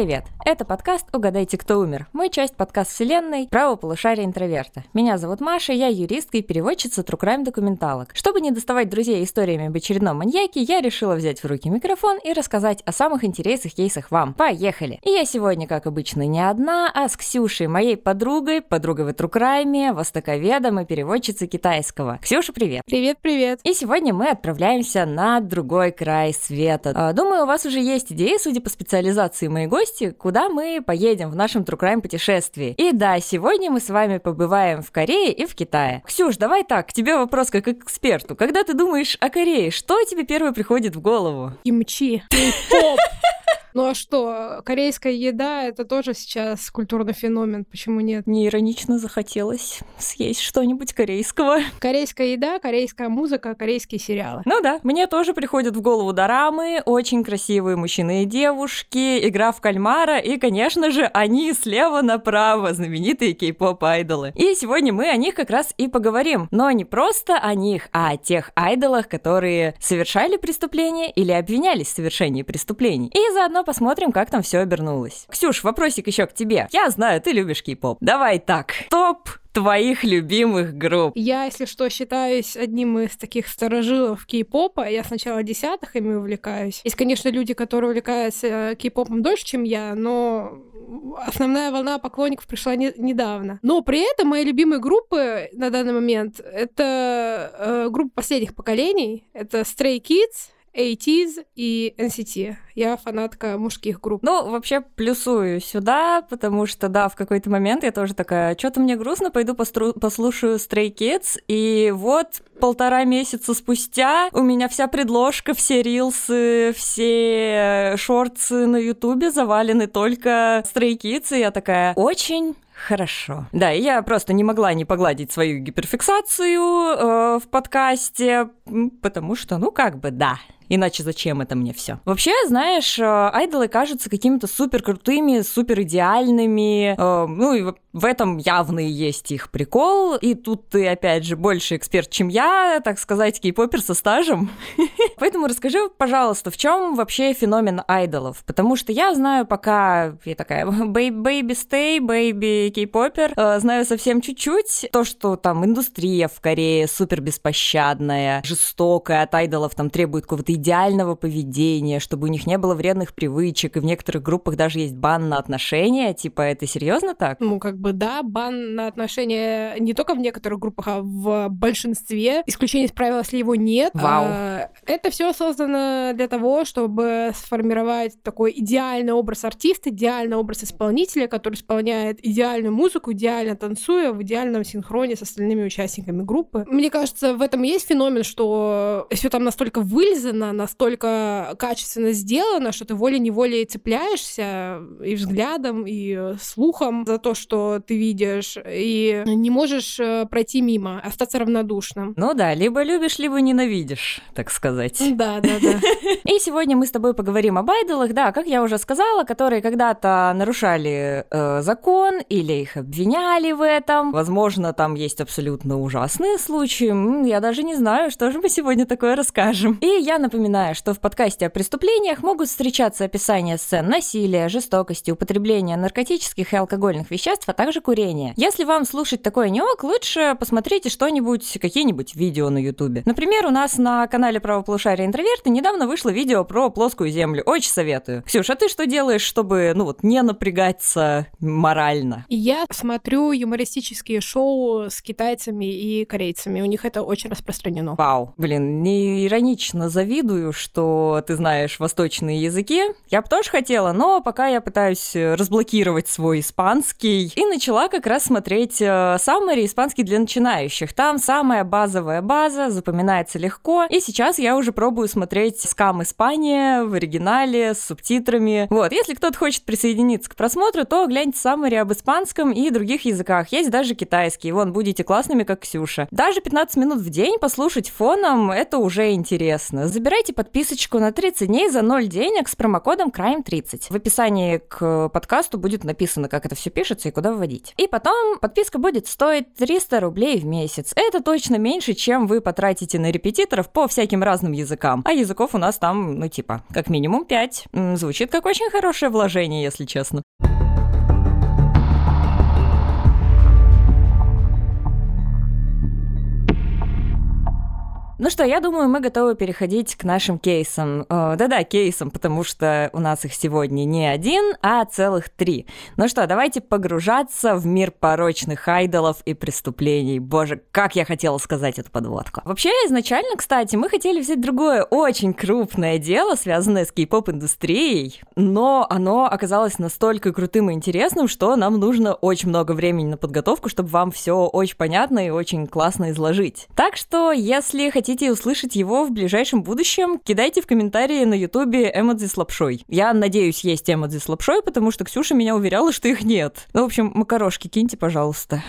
Привет! Это подкаст «Угадайте, кто умер». Мы часть подкаст вселенной «Право полушария интроверта». Меня зовут Маша, я юристка и переводчица True документалок. Чтобы не доставать друзей историями об очередном маньяке, я решила взять в руки микрофон и рассказать о самых интересных кейсах вам. Поехали! И я сегодня, как обычно, не одна, а с Ксюшей, моей подругой, подругой в True Crime, востоковедом и переводчицей китайского. Ксюша, привет! Привет-привет! И сегодня мы отправляемся на другой край света. А, думаю, у вас уже есть идеи, судя по специализации моей гости, куда мы поедем в нашем True Crime путешествии. И да, сегодня мы с вами побываем в Корее и в Китае. Ксюш, давай так, к тебе вопрос как к эксперту. Когда ты думаешь о Корее, что тебе первое приходит в голову? Кимчи. Кей-поп. Ну а что, корейская еда — это тоже сейчас культурный феномен, почему нет? Мне иронично захотелось съесть что-нибудь корейского. Корейская еда, корейская музыка, корейские сериалы. Ну да, мне тоже приходят в голову дорамы, очень красивые мужчины и девушки, игра в кальмара и, конечно же, они слева направо, знаменитые кей-поп-айдолы. И сегодня мы о них как раз и поговорим. Но не просто о них, а о тех айдолах, которые совершали преступления или обвинялись в совершении преступлений. И заодно заодно посмотрим, как там все обернулось. Ксюш, вопросик еще к тебе. Я знаю, ты любишь кей-поп. Давай так. Топ твоих любимых групп? Я, если что, считаюсь одним из таких сторожилов кей-попа. Я сначала десятых ими увлекаюсь. Есть, конечно, люди, которые увлекаются э, кей-попом дольше, чем я, но основная волна поклонников пришла не, недавно. Но при этом мои любимые группы на данный момент это э, группа последних поколений. Это Stray Kids, 80s и NCT. Я фанатка мужских групп. Ну, вообще, плюсую сюда, потому что, да, в какой-то момент я тоже такая, что-то мне грустно, пойду постру- послушаю Stray Kids, и вот полтора месяца спустя у меня вся предложка, все рилсы, все шорты на ютубе завалены только Stray Kids, и я такая, очень Хорошо. Да, и я просто не могла не погладить свою гиперфиксацию э, в подкасте, потому что, ну, как бы, да, Иначе зачем это мне все? Вообще, знаешь, э, айдолы кажутся какими-то супер крутыми, супер идеальными. Э, ну и в этом явно и есть их прикол. И тут ты, опять же, больше эксперт, чем я, так сказать, кей-попер со стажем. Поэтому расскажи, пожалуйста, в чем вообще феномен айдолов? Потому что я знаю пока, я такая, baby stay, baby кей-попер, э, знаю совсем чуть-чуть. То, что там индустрия в Корее супер беспощадная, жестокая, от айдолов там требует какого-то идеального поведения, чтобы у них не было вредных привычек, и в некоторых группах даже есть бан на отношения. Типа, это серьезно так? Ну, как бы да, бан на отношения не только в некоторых группах, а в большинстве. Исключение из правила, если его нет. Вау. А, это все создано для того, чтобы сформировать такой идеальный образ артиста, идеальный образ исполнителя, который исполняет идеальную музыку, идеально танцуя в идеальном синхроне с остальными участниками группы. Мне кажется, в этом есть феномен, что все там настолько настолько качественно сделано, что ты волей-неволей цепляешься и взглядом, и слухом за то, что ты видишь, и не можешь э, пройти мимо, остаться равнодушным. Ну да, либо любишь, либо ненавидишь, так сказать. Да, да, да. И сегодня мы с тобой поговорим об айдолах, да, как я уже сказала, которые когда-то нарушали э, закон или их обвиняли в этом. Возможно, там есть абсолютно ужасные случаи. Я даже не знаю, что же мы сегодня такое расскажем. И я напоминаю Напоминаю, что в подкасте о преступлениях могут встречаться описания сцен насилия, жестокости, употребления наркотических и алкогольных веществ, а также курения. Если вам слушать такое не ок, лучше посмотрите что-нибудь, какие-нибудь видео на ютубе. Например, у нас на канале Правополушария Интроверты недавно вышло видео про плоскую землю. Очень советую. Ксюш, а ты что делаешь, чтобы, ну вот, не напрягаться морально? Я смотрю юмористические шоу с китайцами и корейцами. У них это очень распространено. Вау. Блин, не иронично завидую завидую, что ты знаешь восточные языки. Я бы тоже хотела, но пока я пытаюсь э, разблокировать свой испанский. И начала как раз смотреть э, саммари испанский для начинающих. Там самая базовая база, запоминается легко. И сейчас я уже пробую смотреть скам Испания в оригинале с субтитрами. Вот, если кто-то хочет присоединиться к просмотру, то гляньте саммари об испанском и других языках. Есть даже китайский. Вон, будете классными, как Ксюша. Даже 15 минут в день послушать фоном, это уже интересно. Забирайте забирайте подписочку на 30 дней за 0 денег с промокодом CRIME30. В описании к подкасту будет написано, как это все пишется и куда вводить. И потом подписка будет стоить 300 рублей в месяц. Это точно меньше, чем вы потратите на репетиторов по всяким разным языкам. А языков у нас там, ну типа, как минимум 5. Звучит как очень хорошее вложение, если честно. Ну что, я думаю, мы готовы переходить к нашим кейсам. Э, да-да, кейсам, потому что у нас их сегодня не один, а целых три. Ну что, давайте погружаться в мир порочных айдолов и преступлений. Боже, как я хотела сказать эту подводку. Вообще, изначально, кстати, мы хотели взять другое очень крупное дело, связанное с кей-поп-индустрией, но оно оказалось настолько крутым и интересным, что нам нужно очень много времени на подготовку, чтобы вам все очень понятно и очень классно изложить. Так что, если хотите хотите услышать его в ближайшем будущем, кидайте в комментарии на ютубе эмодзи с лапшой. Я надеюсь, есть эмодзи с лапшой, потому что Ксюша меня уверяла, что их нет. Ну, в общем, макарошки киньте, пожалуйста.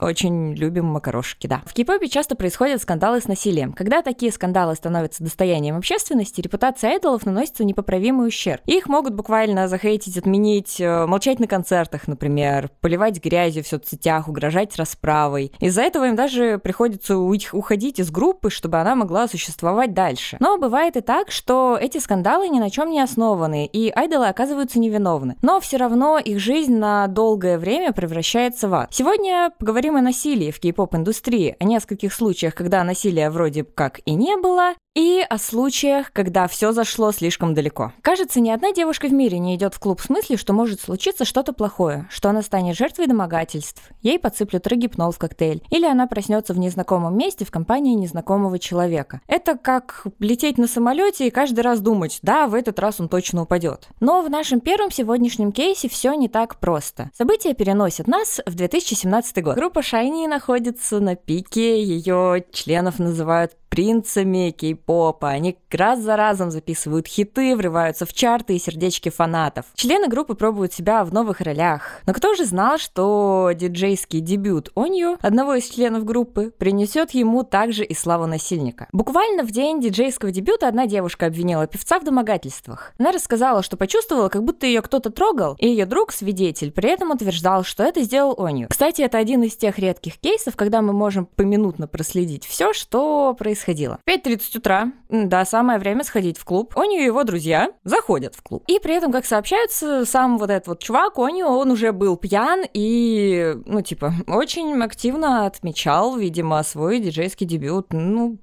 Очень любим макарошки, да. В кей-попе часто происходят скандалы с насилием. Когда такие скандалы становятся достоянием общественности, репутация айдолов наносится непоправимый ущерб. Их могут буквально захейтить, отменить, э, молчать на концертах, например, поливать грязью в соцсетях, угрожать расправой. Из-за этого им даже приходится уходить из группы, чтобы она могла существовать дальше. Но бывает и так, что эти скандалы ни на чем не основаны, и айдолы оказываются невиновны. Но все равно их жизнь на долгое время превращается в ад. Сегодня поговорим поговорим о насилии в кей-поп-индустрии, о нескольких случаях, когда насилия вроде как и не было, и о случаях, когда все зашло слишком далеко. Кажется, ни одна девушка в мире не идет в клуб с мыслью, что может случиться что-то плохое, что она станет жертвой домогательств, ей подсыплют регипнол в коктейль, или она проснется в незнакомом месте в компании незнакомого человека. Это как лететь на самолете и каждый раз думать, да, в этот раз он точно упадет. Но в нашем первом сегодняшнем кейсе все не так просто. События переносят нас в 2017 год. Группа Shiny находится на пике, ее членов называют принцами кей-попа. Они раз за разом записывают хиты, врываются в чарты и сердечки фанатов. Члены группы пробуют себя в новых ролях. Но кто же знал, что диджейский дебют Онью, одного из членов группы, принесет ему также и славу насильника? Буквально в день диджейского дебюта одна девушка обвинила певца в домогательствах. Она рассказала, что почувствовала, как будто ее кто-то трогал, и ее друг, свидетель, при этом утверждал, что это сделал Онью. Кстати, это один из тех редких кейсов, когда мы можем поминутно проследить все, что происходит сходила. 5.30 утра, да, самое время сходить в клуб. Оню и его друзья заходят в клуб. И при этом, как сообщается, сам вот этот вот чувак, Оню, он уже был пьян и, ну, типа, очень активно отмечал, видимо, свой диджейский дебют. Ну,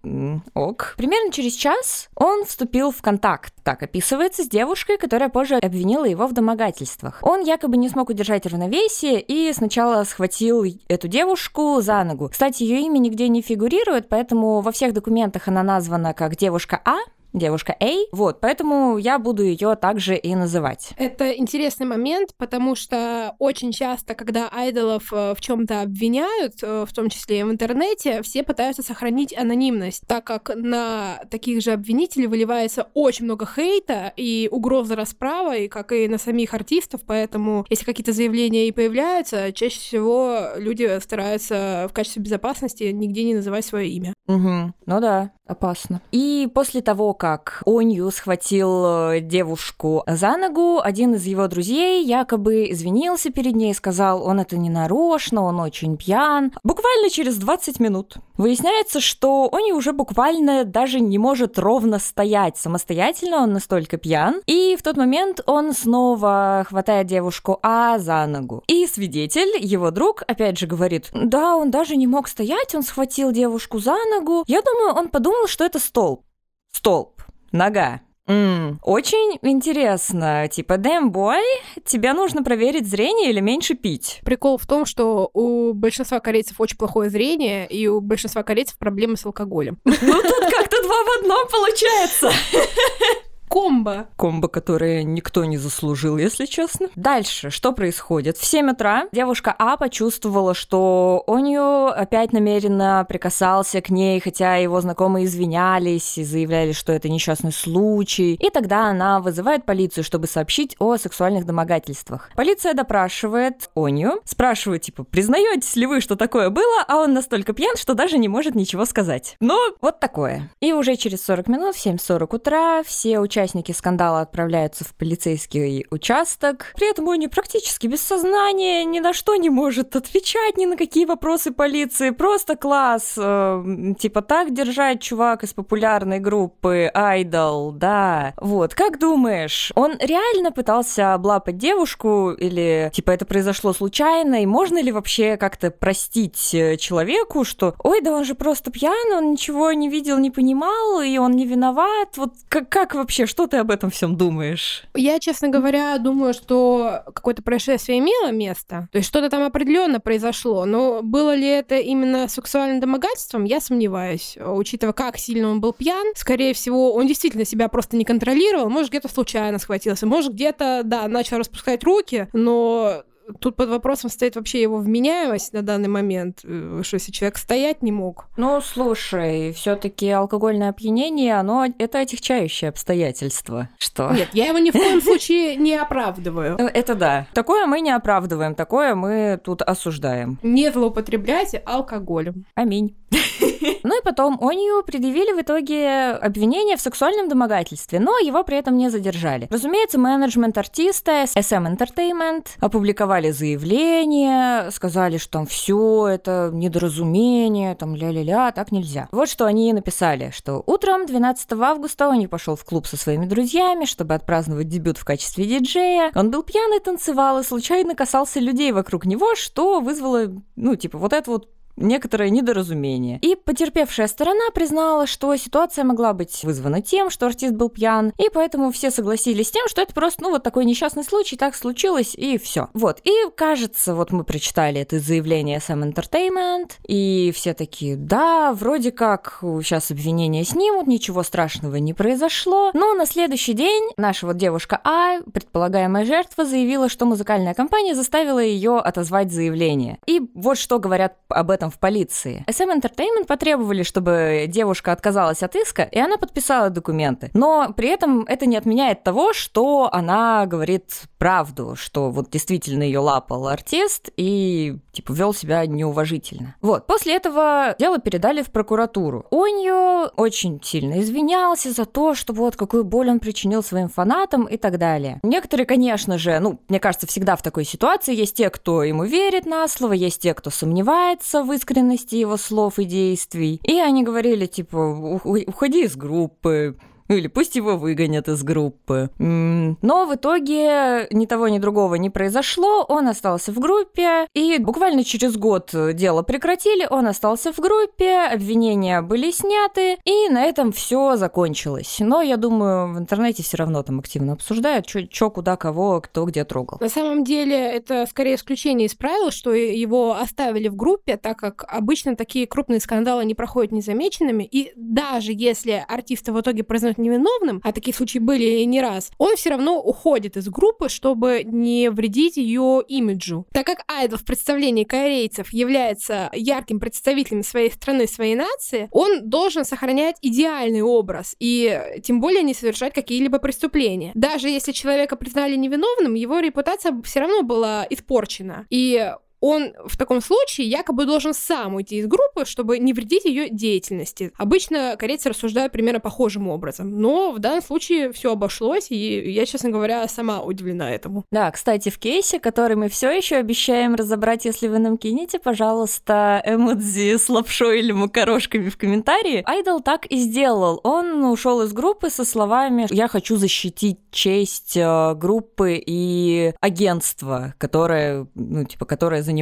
ок. Примерно через час он вступил в контакт, так описывается, с девушкой, которая позже обвинила его в домогательствах. Он якобы не смог удержать равновесие и сначала схватил эту девушку за ногу. Кстати, ее имя нигде не фигурирует, поэтому во всех документах документах она названа как девушка А, девушка A. Вот, поэтому я буду ее также и называть. Это интересный момент, потому что очень часто, когда айдолов э, в чем-то обвиняют, э, в том числе и в интернете, все пытаются сохранить анонимность, так как на таких же обвинителей выливается очень много хейта и угрозы расправы, как и на самих артистов, поэтому если какие-то заявления и появляются, чаще всего люди стараются в качестве безопасности нигде не называть свое имя. Угу. Ну да, опасно. И после того, как Онью схватил э, девушку за ногу, один из его друзей якобы извинился перед ней, сказал, он это не нарочно, он очень пьян. Буквально через 20 минут выясняется, что Онью уже буквально даже не может ровно стоять самостоятельно, он настолько пьян. И в тот момент он снова хватает девушку А за ногу. И свидетель, его друг, опять же говорит, да, он даже не мог стоять, он схватил девушку за ногу. Я думаю, он подумал, что это столб. Столб. Нога. Mm, очень интересно. Типа, boy, тебе нужно проверить зрение или меньше пить? Прикол в том, что у большинства корейцев очень плохое зрение, и у большинства корейцев проблемы с алкоголем. Ну тут как-то два в одном получается. комбо. Комбо, которое никто не заслужил, если честно. Дальше, что происходит? В 7 утра девушка А почувствовала, что у нее опять намеренно прикасался к ней, хотя его знакомые извинялись и заявляли, что это несчастный случай. И тогда она вызывает полицию, чтобы сообщить о сексуальных домогательствах. Полиция допрашивает Оню, спрашивает, типа, признаетесь ли вы, что такое было, а он настолько пьян, что даже не может ничего сказать. Но вот такое. И уже через 40 минут, в 7.40 утра, все участники скандала отправляются в полицейский участок. При этом Оня практически без сознания, ни на что не может отвечать, ни на какие вопросы полиции. Просто класс. Э, типа так держать чувак из популярной группы Idol, да. Вот, как думаешь, он реально пытался облапать девушку или типа это произошло случайно? И можно ли вообще как-то простить э, человеку, что ой, да он же просто пьян, он ничего не видел, не понимал, и он не виноват? Вот как, как вообще, что ты об этом всем думаешь? Я, честно говоря, думаю, что какое-то происшествие имело место. То есть что-то там определенно произошло. Но было ли это именно сексуальным домогательством, я сомневаюсь. Учитывая, как сильно он был пьян, скорее всего, он действительно себя просто не контролировал. Может, где-то случайно схватился, может, где-то, да, начал распускать руки, но тут под вопросом стоит вообще его вменяемость на данный момент, э, что если человек стоять не мог. Ну, слушай, все таки алкогольное опьянение, оно это отягчающее обстоятельство. Что? Нет, я его ни в коем случае не оправдываю. Ну, это да. Такое мы не оправдываем, такое мы тут осуждаем. Не злоупотребляйте алкоголем. Аминь. Ну и потом Онью предъявили в итоге обвинение в сексуальном домогательстве, но его при этом не задержали. Разумеется, менеджмент артиста SM Entertainment опубликовали заявление, сказали, что там все это недоразумение, там ля-ля-ля, так нельзя. Вот что они написали, что утром 12 августа он пошел в клуб со своими друзьями, чтобы отпраздновать дебют в качестве диджея. Он был пьяный, танцевал и случайно касался людей вокруг него, что вызвало, ну, типа, вот это вот некоторое недоразумение. И потерпевшая сторона признала, что ситуация могла быть вызвана тем, что артист был пьян, и поэтому все согласились с тем, что это просто, ну, вот такой несчастный случай, так случилось, и все. Вот, и кажется, вот мы прочитали это заявление Sam Entertainment, и все такие, да, вроде как сейчас обвинения снимут, ничего страшного не произошло, но на следующий день наша вот девушка А, предполагаемая жертва, заявила, что музыкальная компания заставила ее отозвать заявление. И вот что говорят об этом этом в полиции. SM Entertainment потребовали, чтобы девушка отказалась от иска, и она подписала документы. Но при этом это не отменяет того, что она говорит правду, что вот действительно ее лапал артист и типа вел себя неуважительно. Вот, после этого дело передали в прокуратуру. Онью очень сильно извинялся за то, что вот какую боль он причинил своим фанатам и так далее. Некоторые, конечно же, ну, мне кажется, всегда в такой ситуации есть те, кто ему верит на слово, есть те, кто сомневается в искренности его слов и действий. И они говорили, типа, уходи из группы, или пусть его выгонят из группы. Но в итоге ни того, ни другого не произошло. Он остался в группе. И буквально через год дело прекратили. Он остался в группе. Обвинения были сняты. И на этом все закончилось. Но я думаю, в интернете все равно там активно обсуждают, что куда, кого, кто где трогал. На самом деле это скорее исключение из правил, что его оставили в группе, так как обычно такие крупные скандалы не проходят незамеченными. И даже если артисты в итоге признают невиновным, а такие случаи были не раз, он все равно уходит из группы, чтобы не вредить ее имиджу. Так как Айдол в представлении корейцев является ярким представителем своей страны, своей нации, он должен сохранять идеальный образ и тем более не совершать какие-либо преступления. Даже если человека признали невиновным, его репутация все равно была испорчена. И он в таком случае якобы должен сам уйти из группы, чтобы не вредить ее деятельности. Обычно корейцы рассуждают примерно похожим образом, но в данном случае все обошлось, и я, честно говоря, сама удивлена этому. Да, кстати, в кейсе, который мы все еще обещаем разобрать, если вы нам кинете, пожалуйста, эмодзи с лапшой или макарошками в комментарии, Айдол так и сделал. Он ушел из группы со словами «Я хочу защитить честь э, группы и агентства, которое, ну, типа, которое занимается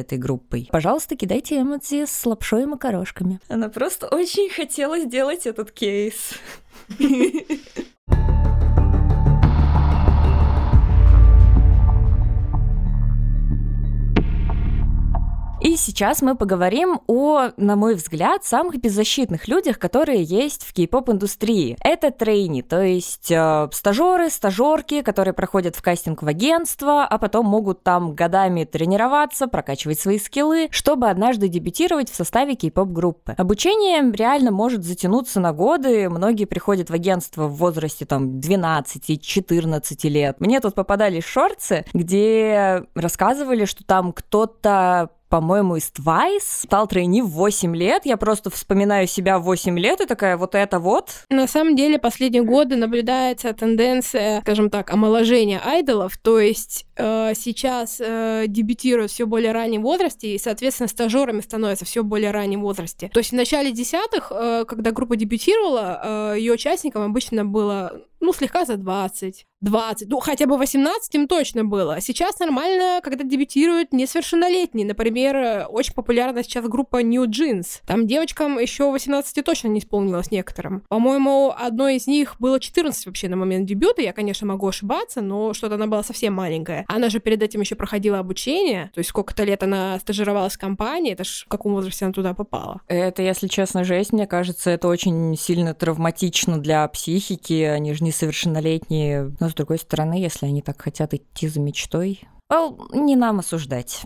этой группой. Пожалуйста, кидайте эмодзи с лапшой и макарошками. Она просто очень хотела сделать этот кейс. И сейчас мы поговорим о, на мой взгляд, самых беззащитных людях, которые есть в кей-поп-индустрии. Это трейни, то есть э, стажеры, стажерки, которые проходят в кастинг в агентство, а потом могут там годами тренироваться, прокачивать свои скиллы, чтобы однажды дебютировать в составе кей-поп-группы. Обучение реально может затянуться на годы, многие приходят в агентство в возрасте там 12-14 лет. Мне тут попадались шорцы, где рассказывали, что там кто-то по-моему, из Twice. Стал тройни в 8 лет. Я просто вспоминаю себя в 8 лет и такая, вот это вот. На самом деле, последние годы наблюдается тенденция, скажем так, омоложения айдолов. То есть э, сейчас э, дебютируют все более раннем возрасте, и, соответственно, стажерами становятся все более раннем возрасте. То есть в начале десятых, э, когда группа дебютировала, э, ее участникам обычно было ну, слегка за 20, 20, ну, хотя бы 18 им точно было. Сейчас нормально, когда дебютируют несовершеннолетние. Например, очень популярна сейчас группа New Jeans. Там девочкам еще 18 точно не исполнилось некоторым. По-моему, одной из них было 14 вообще на момент дебюта. Я, конечно, могу ошибаться, но что-то она была совсем маленькая. Она же перед этим еще проходила обучение. То есть сколько-то лет она стажировалась в компании. Это ж в каком возрасте она туда попала? Это, если честно, жесть. Мне кажется, это очень сильно травматично для психики. Они же не несовершеннолетние. Но, с другой стороны, если они так хотят идти за мечтой, well, не нам осуждать.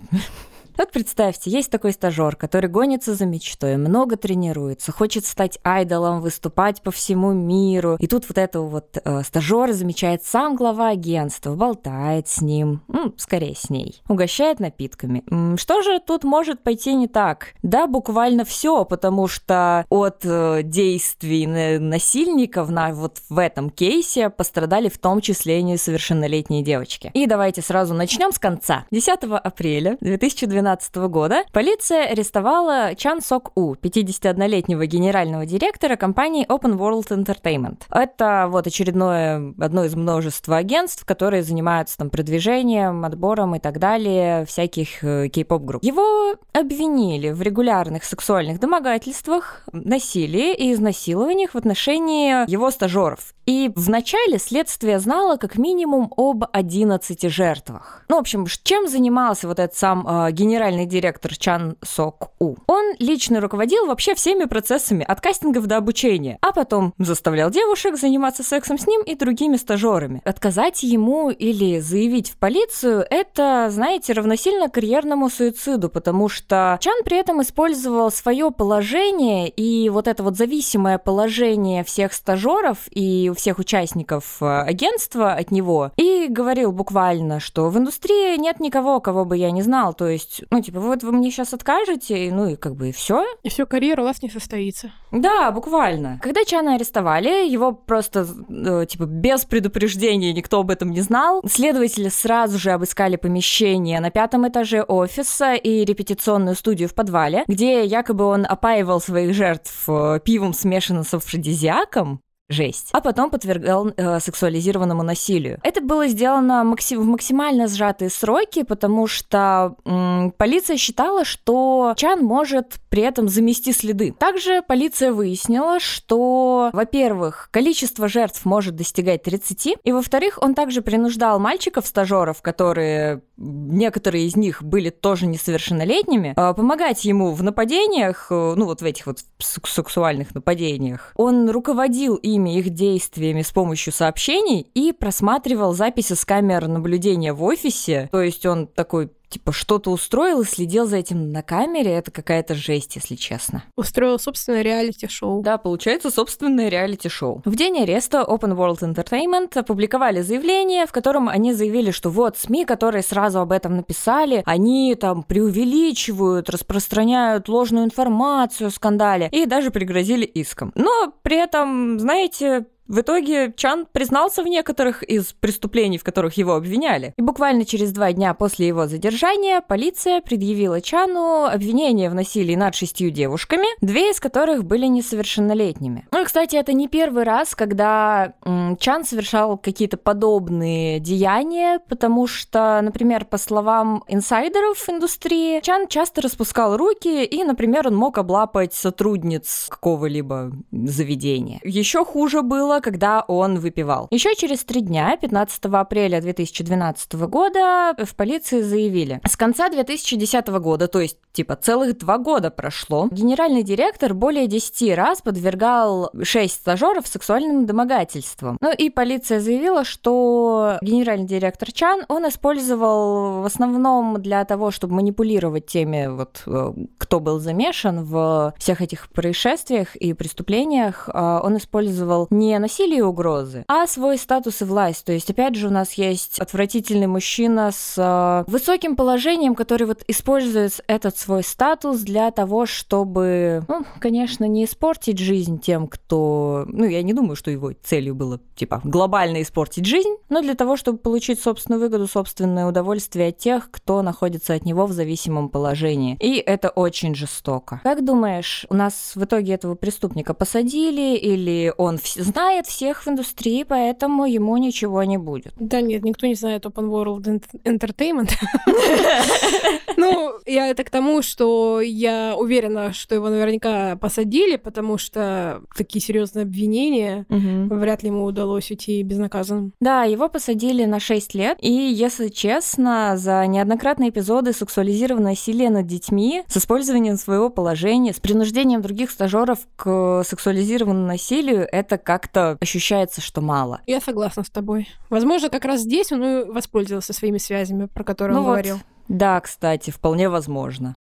Вот представьте, есть такой стажер, который гонится за мечтой, много тренируется, хочет стать айдолом, выступать по всему миру. И тут вот этого вот э, стажера замечает сам глава агентства, болтает с ним, ну, скорее с ней, угощает напитками. Что же тут может пойти не так? Да, буквально все, потому что от э, действий насильников на вот в этом кейсе пострадали в том числе несовершеннолетние девочки. И давайте сразу начнем с конца. 10 апреля 2012 2012 года полиция арестовала Чан Сок У, 51-летнего генерального директора компании Open World Entertainment. Это вот очередное, одно из множества агентств, которые занимаются там продвижением, отбором и так далее всяких э, кей-поп групп. Его обвинили в регулярных сексуальных домогательствах, насилии и изнасилованиях в отношении его стажеров. И вначале следствие знало как минимум об 11 жертвах. Ну, в общем, чем занимался вот этот сам э, генеральный генеральный директор Чан Сок У. Он лично руководил вообще всеми процессами от кастингов до обучения, а потом заставлял девушек заниматься сексом с ним и другими стажерами. Отказать ему или заявить в полицию – это, знаете, равносильно карьерному суициду, потому что Чан при этом использовал свое положение и вот это вот зависимое положение всех стажеров и всех участников э, агентства от него и говорил буквально, что в индустрии нет никого, кого бы я не знал, то есть ну, типа, вот вы мне сейчас откажете, ну и как бы и все. И все, карьера у вас не состоится. Да, буквально. Когда Чана арестовали, его просто, э, типа, без предупреждения никто об этом не знал. Следователи сразу же обыскали помещение на пятом этаже офиса и репетиционную студию в подвале, где якобы он опаивал своих жертв э, пивом, смешанным с афродизиаком жесть, а потом подвергал э, сексуализированному насилию. Это было сделано максим, в максимально сжатые сроки, потому что м, полиция считала, что Чан может при этом замести следы. Также полиция выяснила, что, во-первых, количество жертв может достигать 30, и, во-вторых, он также принуждал мальчиков-стажеров, которые некоторые из них были тоже несовершеннолетними, э, помогать ему в нападениях, э, ну вот в этих вот сексуальных нападениях. Он руководил и ими, их действиями с помощью сообщений и просматривал записи с камер наблюдения в офисе. То есть он такой типа что-то устроил и следил за этим на камере, это какая-то жесть, если честно. Устроил собственное реалити-шоу. Да, получается собственное реалити-шоу. В день ареста Open World Entertainment опубликовали заявление, в котором они заявили, что вот СМИ, которые сразу об этом написали, они там преувеличивают, распространяют ложную информацию о скандале и даже пригрозили иском. Но при этом, знаете, в итоге Чан признался в некоторых из преступлений, в которых его обвиняли. И буквально через два дня после его задержания полиция предъявила Чану обвинение в насилии над шестью девушками, две из которых были несовершеннолетними. Ну и, кстати, это не первый раз, когда Чан совершал какие-то подобные деяния, потому что, например, по словам инсайдеров индустрии, Чан часто распускал руки, и, например, он мог облапать сотрудниц какого-либо заведения. Еще хуже было, было, когда он выпивал. Еще через три дня, 15 апреля 2012 года, в полиции заявили, с конца 2010 года, то есть типа целых два года прошло. Генеральный директор более 10 раз подвергал 6 стажеров сексуальным домогательствам. Ну и полиция заявила, что генеральный директор Чан, он использовал в основном для того, чтобы манипулировать теми, вот, э, кто был замешан в всех этих происшествиях и преступлениях, э, он использовал не насилие и угрозы, а свой статус и власть. То есть, опять же, у нас есть отвратительный мужчина с э, высоким положением, который вот использует этот свой статус для того, чтобы, ну, конечно, не испортить жизнь тем, кто... Ну, я не думаю, что его целью было, типа, глобально испортить жизнь, но для того, чтобы получить собственную выгоду, собственное удовольствие от тех, кто находится от него в зависимом положении. И это очень жестоко. Как думаешь, у нас в итоге этого преступника посадили или он знает всех в индустрии, поэтому ему ничего не будет? Да нет, никто не знает Open World Entertainment. Ну, я это к тому, что я уверена, что его наверняка посадили, потому что такие серьезные обвинения вряд ли ему удалось уйти безнаказанным. Да, его посадили на 6 лет, и, если честно, за неоднократные эпизоды сексуализированного насилия над детьми с использованием своего положения, с принуждением других стажеров к сексуализированному насилию, это как-то ощущается, что мало. Я согласна с тобой. Возможно, как раз здесь он и воспользовался своими связями, про которые ну он вот, говорил. Да, кстати, вполне возможно.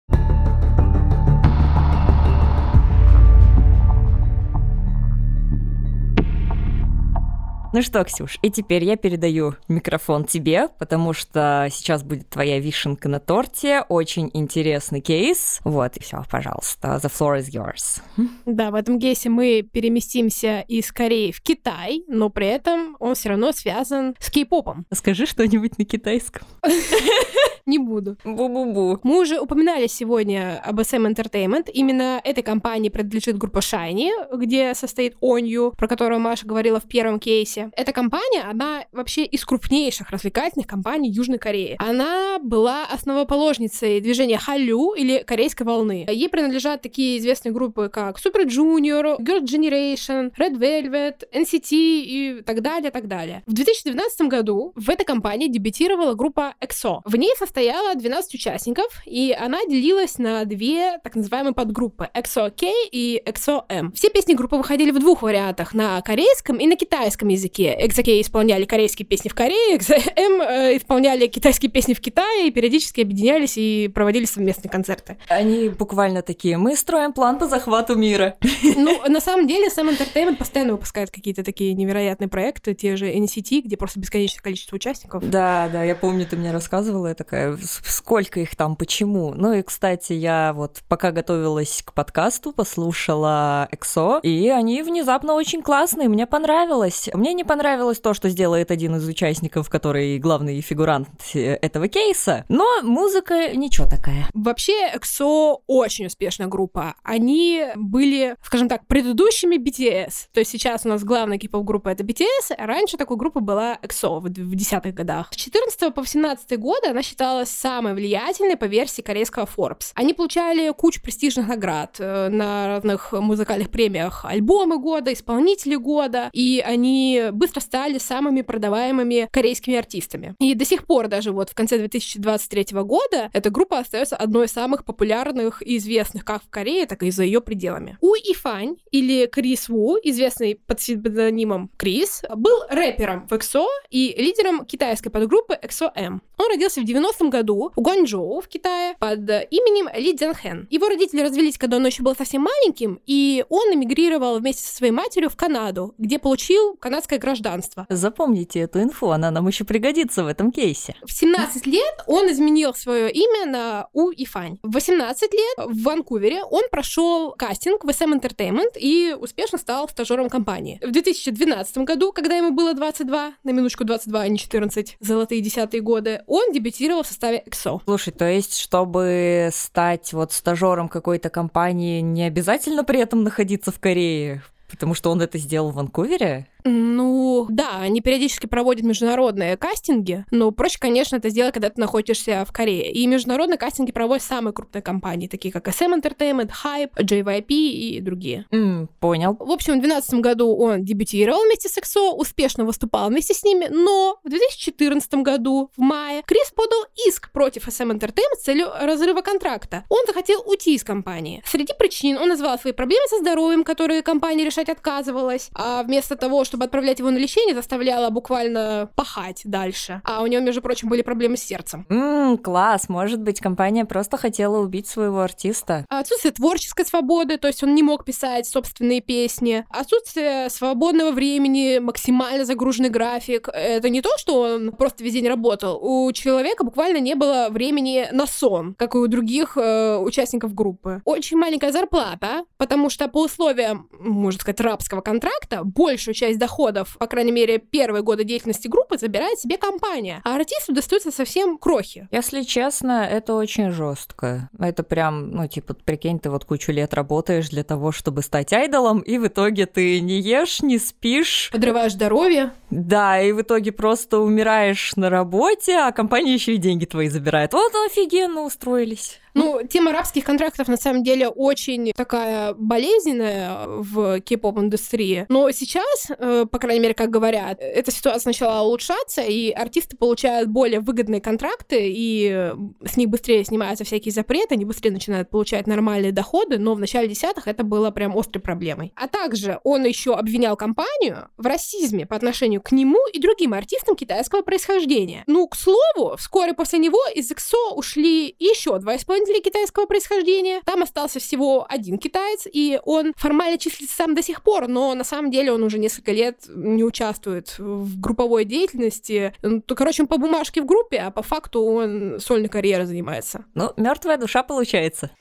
Ну что, Ксюш, и теперь я передаю микрофон тебе, потому что сейчас будет твоя вишенка на торте, очень интересный кейс. Вот, и все, пожалуйста, the floor is yours. Да, в этом кейсе мы переместимся из Кореи в Китай, но при этом он все равно связан с кей-попом. Скажи что-нибудь на китайском. Не буду. Бу-бу-бу. Мы уже упоминали сегодня об SM Entertainment. Именно этой компании принадлежит группа Shiny, где состоит Онью, про которую Маша говорила в первом кейсе. Эта компания, она вообще из крупнейших развлекательных компаний Южной Кореи. Она была основоположницей движения Халю или корейской волны. Ей принадлежат такие известные группы, как Super Junior, Girl Generation, Red Velvet, NCT и так далее, так далее. В 2012 году в этой компании дебютировала группа EXO. В ней состояло 12 участников, и она делилась на две так называемые подгруппы EXO K и EXO M. Все песни группы выходили в двух вариантах, на корейском и на китайском языке. EXO K исполняли корейские песни в Корее, EXO M э, исполняли китайские песни в Китае, и периодически объединялись и проводили совместные концерты. Они буквально такие, мы строим план по захвату мира. Ну, на самом деле, Sam Entertainment постоянно выпускает какие-то такие невероятные проекты, те же NCT, где просто бесконечное количество участников. Да, да, я помню, ты мне рассказывала, я такая, сколько их там, почему? Ну и, кстати, я вот пока готовилась к подкасту, послушала EXO, и они внезапно очень классные, мне понравилось. Мне не понравилось то, что сделает один из участников, который главный фигурант э, этого кейса, но музыка ничего такая. Вообще, EXO очень успешная группа. Они были, скажем так, предыдущими BTS. То есть сейчас у нас главная кей-поп группа это BTS, а раньше такой группа была EXO в, в десятых годах. С 14 по 17 годы она считалась самой влиятельной по версии корейского Forbes. Они получали кучу престижных наград э, на разных музыкальных премиях альбомы года, исполнители года, и они быстро стали самыми продаваемыми корейскими артистами. И до сих пор даже вот в конце 2023 года эта группа остается одной из самых популярных и известных как в Корее, так и за ее пределами. У Ифань или Крис Ву, известный под псевдонимом Крис, был рэпером в EXO и лидером китайской подгруппы EXO M. Он родился в 90-м году в Гуанчжоу в Китае под именем Ли Цзянхэн. Его родители развелись, когда он еще был совсем маленьким, и он эмигрировал вместе со своей матерью в Канаду, где получил канадское гражданство. Запомните эту инфу, она нам еще пригодится в этом кейсе. В 17 лет он изменил свое имя на У Ифань. В 18 лет в Ванкувере он прошел кастинг в SM Entertainment и успешно стал стажером компании. В 2012 году, когда ему было 22, на минуточку 22, а не 14, золотые десятые годы, он дебютировал в составе EXO. Слушай, то есть, чтобы стать вот стажером какой-то компании, не обязательно при этом находиться в Корее? Потому что он это сделал в Ванкувере? Ну, да, они периодически проводят международные кастинги, но проще, конечно, это сделать, когда ты находишься в Корее. И международные кастинги проводят самые крупные компании, такие как SM Entertainment, Hype, JYP и другие. Mm, понял. В общем, в 2012 году он дебютировал вместе с EXO, успешно выступал вместе с ними, но в 2014 году, в мае, Крис подал иск против SM Entertainment с целью разрыва контракта. Он захотел уйти из компании. Среди причин он назвал свои проблемы со здоровьем, которые компания решать отказывалась, а вместо того, чтобы отправлять его на лечение, заставляла буквально пахать дальше. А у него, между прочим, были проблемы с сердцем. Ммм, класс. Может быть, компания просто хотела убить своего артиста. Отсутствие творческой свободы, то есть он не мог писать собственные песни. Отсутствие свободного времени, максимально загруженный график. Это не то, что он просто весь день работал. У человека буквально не было времени на сон, как и у других э, участников группы. Очень маленькая зарплата, потому что по условиям, можно сказать, рабского контракта, большую часть доходов, по крайней мере, первые годы деятельности группы забирает себе компания, а артисту достаются совсем крохи. Если честно, это очень жестко. Это прям, ну, типа, прикинь, ты вот кучу лет работаешь для того, чтобы стать айдолом, и в итоге ты не ешь, не спишь. Подрываешь здоровье. Да, и в итоге просто умираешь на работе, а компания еще и деньги твои забирает. Вот офигенно устроились. Ну, тема арабских контрактов на самом деле очень такая болезненная в кей-поп индустрии. Но сейчас, э, по крайней мере, как говорят, эта ситуация начала улучшаться, и артисты получают более выгодные контракты, и с них быстрее снимаются всякие запреты, они быстрее начинают получать нормальные доходы, но в начале десятых это было прям острой проблемой. А также он еще обвинял компанию в расизме по отношению к нему и другим артистам китайского происхождения. Ну, к слову, вскоре после него из EXO ушли еще два исполнителя китайского происхождения. Там остался всего один китаец, и он формально числится сам до сих пор, но на самом деле он уже несколько лет не участвует в групповой деятельности. Ну, то, короче, он по бумажке в группе, а по факту он сольной карьерой занимается. Ну, мертвая душа получается.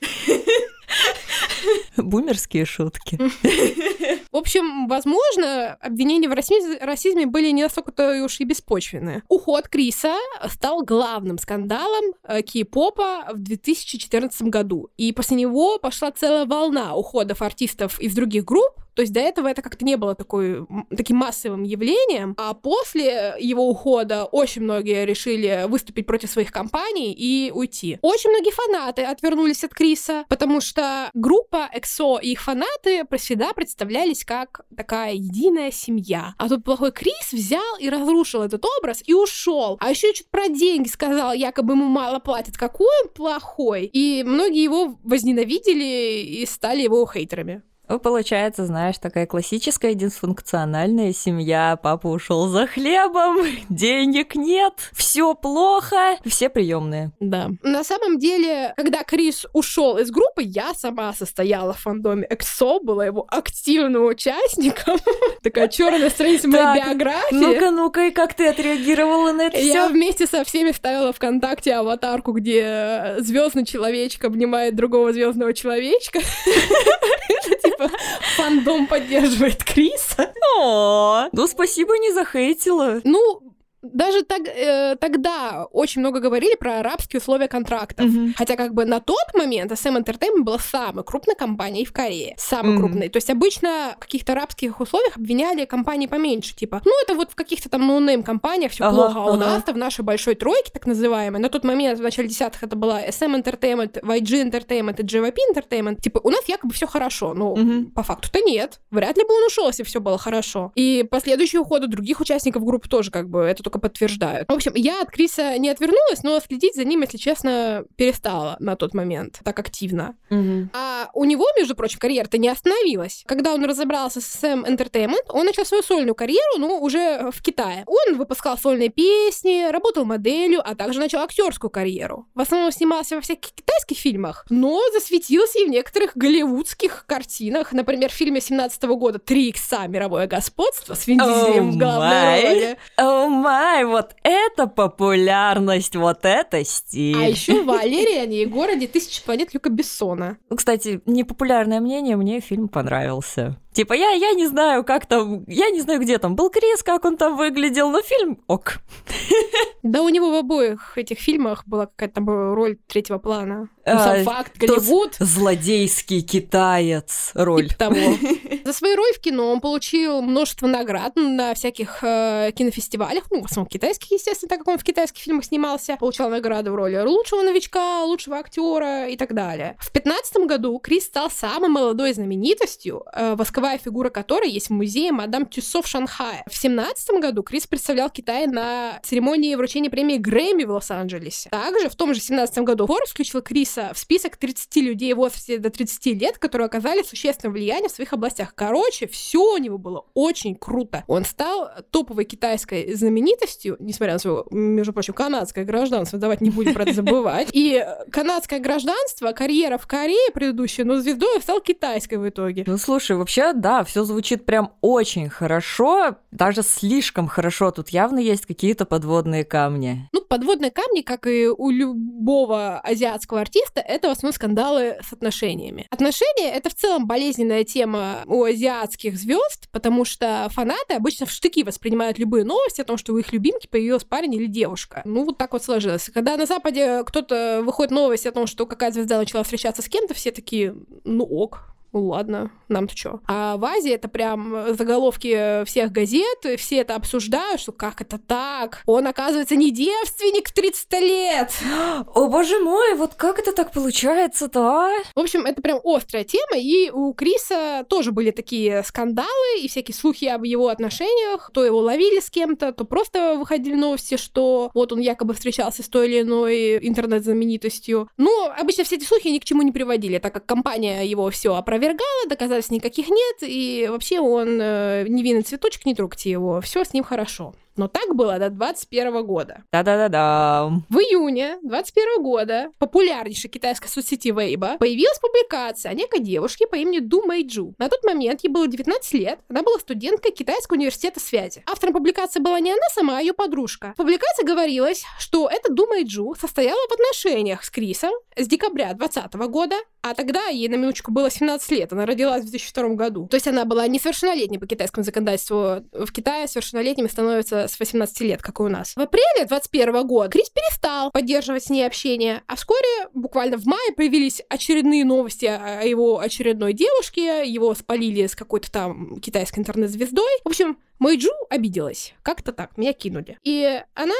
Бумерские шутки. В общем, возможно, обвинения в расизме были не настолько-то уж и беспочвенные. Уход Криса стал главным скандалом э, кей-попа в 2014 году. И после него пошла целая волна уходов артистов из других групп, то есть до этого это как-то не было такой, таким массовым явлением, а после его ухода очень многие решили выступить против своих компаний и уйти. Очень многие фанаты отвернулись от Криса, потому что группа EXO и их фанаты всегда представлялись как такая единая семья. А тут плохой Крис взял и разрушил этот образ и ушел. А еще чуть про деньги сказал, якобы ему мало платят. Какой он плохой. И многие его возненавидели и стали его хейтерами. Получается, знаешь, такая классическая дисфункциональная семья. Папа ушел за хлебом, денег нет, все плохо, все приемные. Да. На самом деле, когда Крис ушел из группы, я сама состояла в фандоме EXO, была его активным участником. Такая черная страница моей биографии. Ну-ка, ну-ка, и как ты отреагировала на это все? Я вместе со всеми ставила ВКонтакте аватарку, где звездный человечек обнимает другого звездного человечка. Типа, фандом поддерживает Криса. О, ну спасибо, не захейтила. Ну, даже так, э, тогда очень много говорили про арабские условия контрактов. Mm-hmm. Хотя как бы на тот момент SM Entertainment была самой крупной компанией в Корее. Самой mm-hmm. крупной. То есть обычно в каких-то арабских условиях обвиняли компании поменьше. Типа, ну это вот в каких-то там no name компаниях все ага, плохо. А ага. у нас-то в нашей большой тройке, так называемой, на тот момент, в начале десятых, это была SM Entertainment, YG Entertainment и JYP Entertainment. Типа, у нас якобы все хорошо. Но mm-hmm. по факту-то нет. Вряд ли бы он ушел, если все было хорошо. И последующие уходы других участников группы тоже как бы это только подтверждают. В общем, я от Криса не отвернулась, но следить за ним, если честно, перестала на тот момент так активно. Угу. А у него, между прочим, карьера-то не остановилась. Когда он разобрался с SM Entertainment, он начал свою сольную карьеру, но уже в Китае. Он выпускал сольные песни, работал моделью, а также начал актерскую карьеру. В основном снимался во всяких китайских фильмах, но засветился и в некоторых голливудских картинах. Например, в фильме 17 года «Три икса. Мировое господство» с Вин Дизелем oh в главной роли. Oh my, вот это популярность, вот это стиль. А еще Валерия, и городе тысячи планет Люка Бессона. Кстати, непопулярное мнение, мне фильм понравился. Типа, я, я не знаю, как там, я не знаю, где там был Крис, как он там выглядел, но фильм ок. Да, у него в обоих этих фильмах была какая-то там роль третьего плана. Ну, сам а, факт, Голливуд. Злодейский китаец роль. Типа того. За свою роль в кино он получил множество наград на всяких э, кинофестивалях, ну, в основном китайских, естественно, так как он в китайских фильмах снимался, получал награды в роли лучшего новичка, лучшего актера и так далее. В 15 году Крис стал самой молодой знаменитостью, э, восковая фигура которой есть в музее Мадам Тюссо в Шанхае. В 17 году Крис представлял Китай на церемонии вручения премии Грэмми в Лос-Анджелесе. Также в том же 17 году Forbes включил Криса в список 30 людей в возрасте до 30 лет, которые оказали существенное влияние в своих областях. Короче, все у него было очень круто. Он стал топовой китайской знаменитостью, несмотря на свое, между прочим, канадское гражданство, давайте не будем про это забывать. И канадское гражданство, карьера в Корее предыдущая, но звездой стал китайской в итоге. Ну, слушай, вообще, да, все звучит прям очень хорошо, даже слишком хорошо. Тут явно есть какие-то подводные камни. Ну, подводные камни, как и у любого азиатского артиста, это в основном скандалы с отношениями. Отношения — это в целом болезненная тема у азиатских звезд, потому что фанаты обычно в штыки воспринимают любые новости о том, что у их любимки появился парень или девушка. Ну, вот так вот сложилось. Когда на Западе кто-то выходит новость о том, что какая звезда начала встречаться с кем-то, все такие, ну ок, ну ладно, нам-то что. А в Азии это прям заголовки всех газет, все это обсуждают, что как это так? Он, оказывается, не девственник в 30 лет! О, боже мой, вот как это так получается-то, а? В общем, это прям острая тема, и у Криса тоже были такие скандалы и всякие слухи об его отношениях. То его ловили с кем-то, то просто выходили новости, что вот он якобы встречался с той или иной интернет-знаменитостью. Ну, обычно все эти слухи ни к чему не приводили, так как компания его все опровергла опровергала, доказательств никаких нет, и вообще он э, невинный цветочек, не трогайте его, все с ним хорошо. Но так было до 21 года. Да-да-да-да. В июне 21 года популярнейшей китайской соцсети Weibo появилась публикация о некой девушке по имени Ду Мэйджу. На тот момент ей было 19 лет, она была студенткой Китайского университета связи. Автором публикации была не она сама, а ее подружка. В публикации говорилось, что эта Ду Мэйджу состояла в отношениях с Крисом с декабря 2020 года, а тогда ей на минуточку было 17 лет, она родилась в 2002 году. То есть она была несовершеннолетней по китайскому законодательству. В Китае совершеннолетними становятся с 18 лет, как и у нас. В апреле 21 года Крис перестал поддерживать с ней общение, а вскоре, буквально в мае, появились очередные новости о его очередной девушке, его спалили с какой-то там китайской интернет-звездой. В общем, Мэйджу обиделась. Как-то так, меня кинули. И она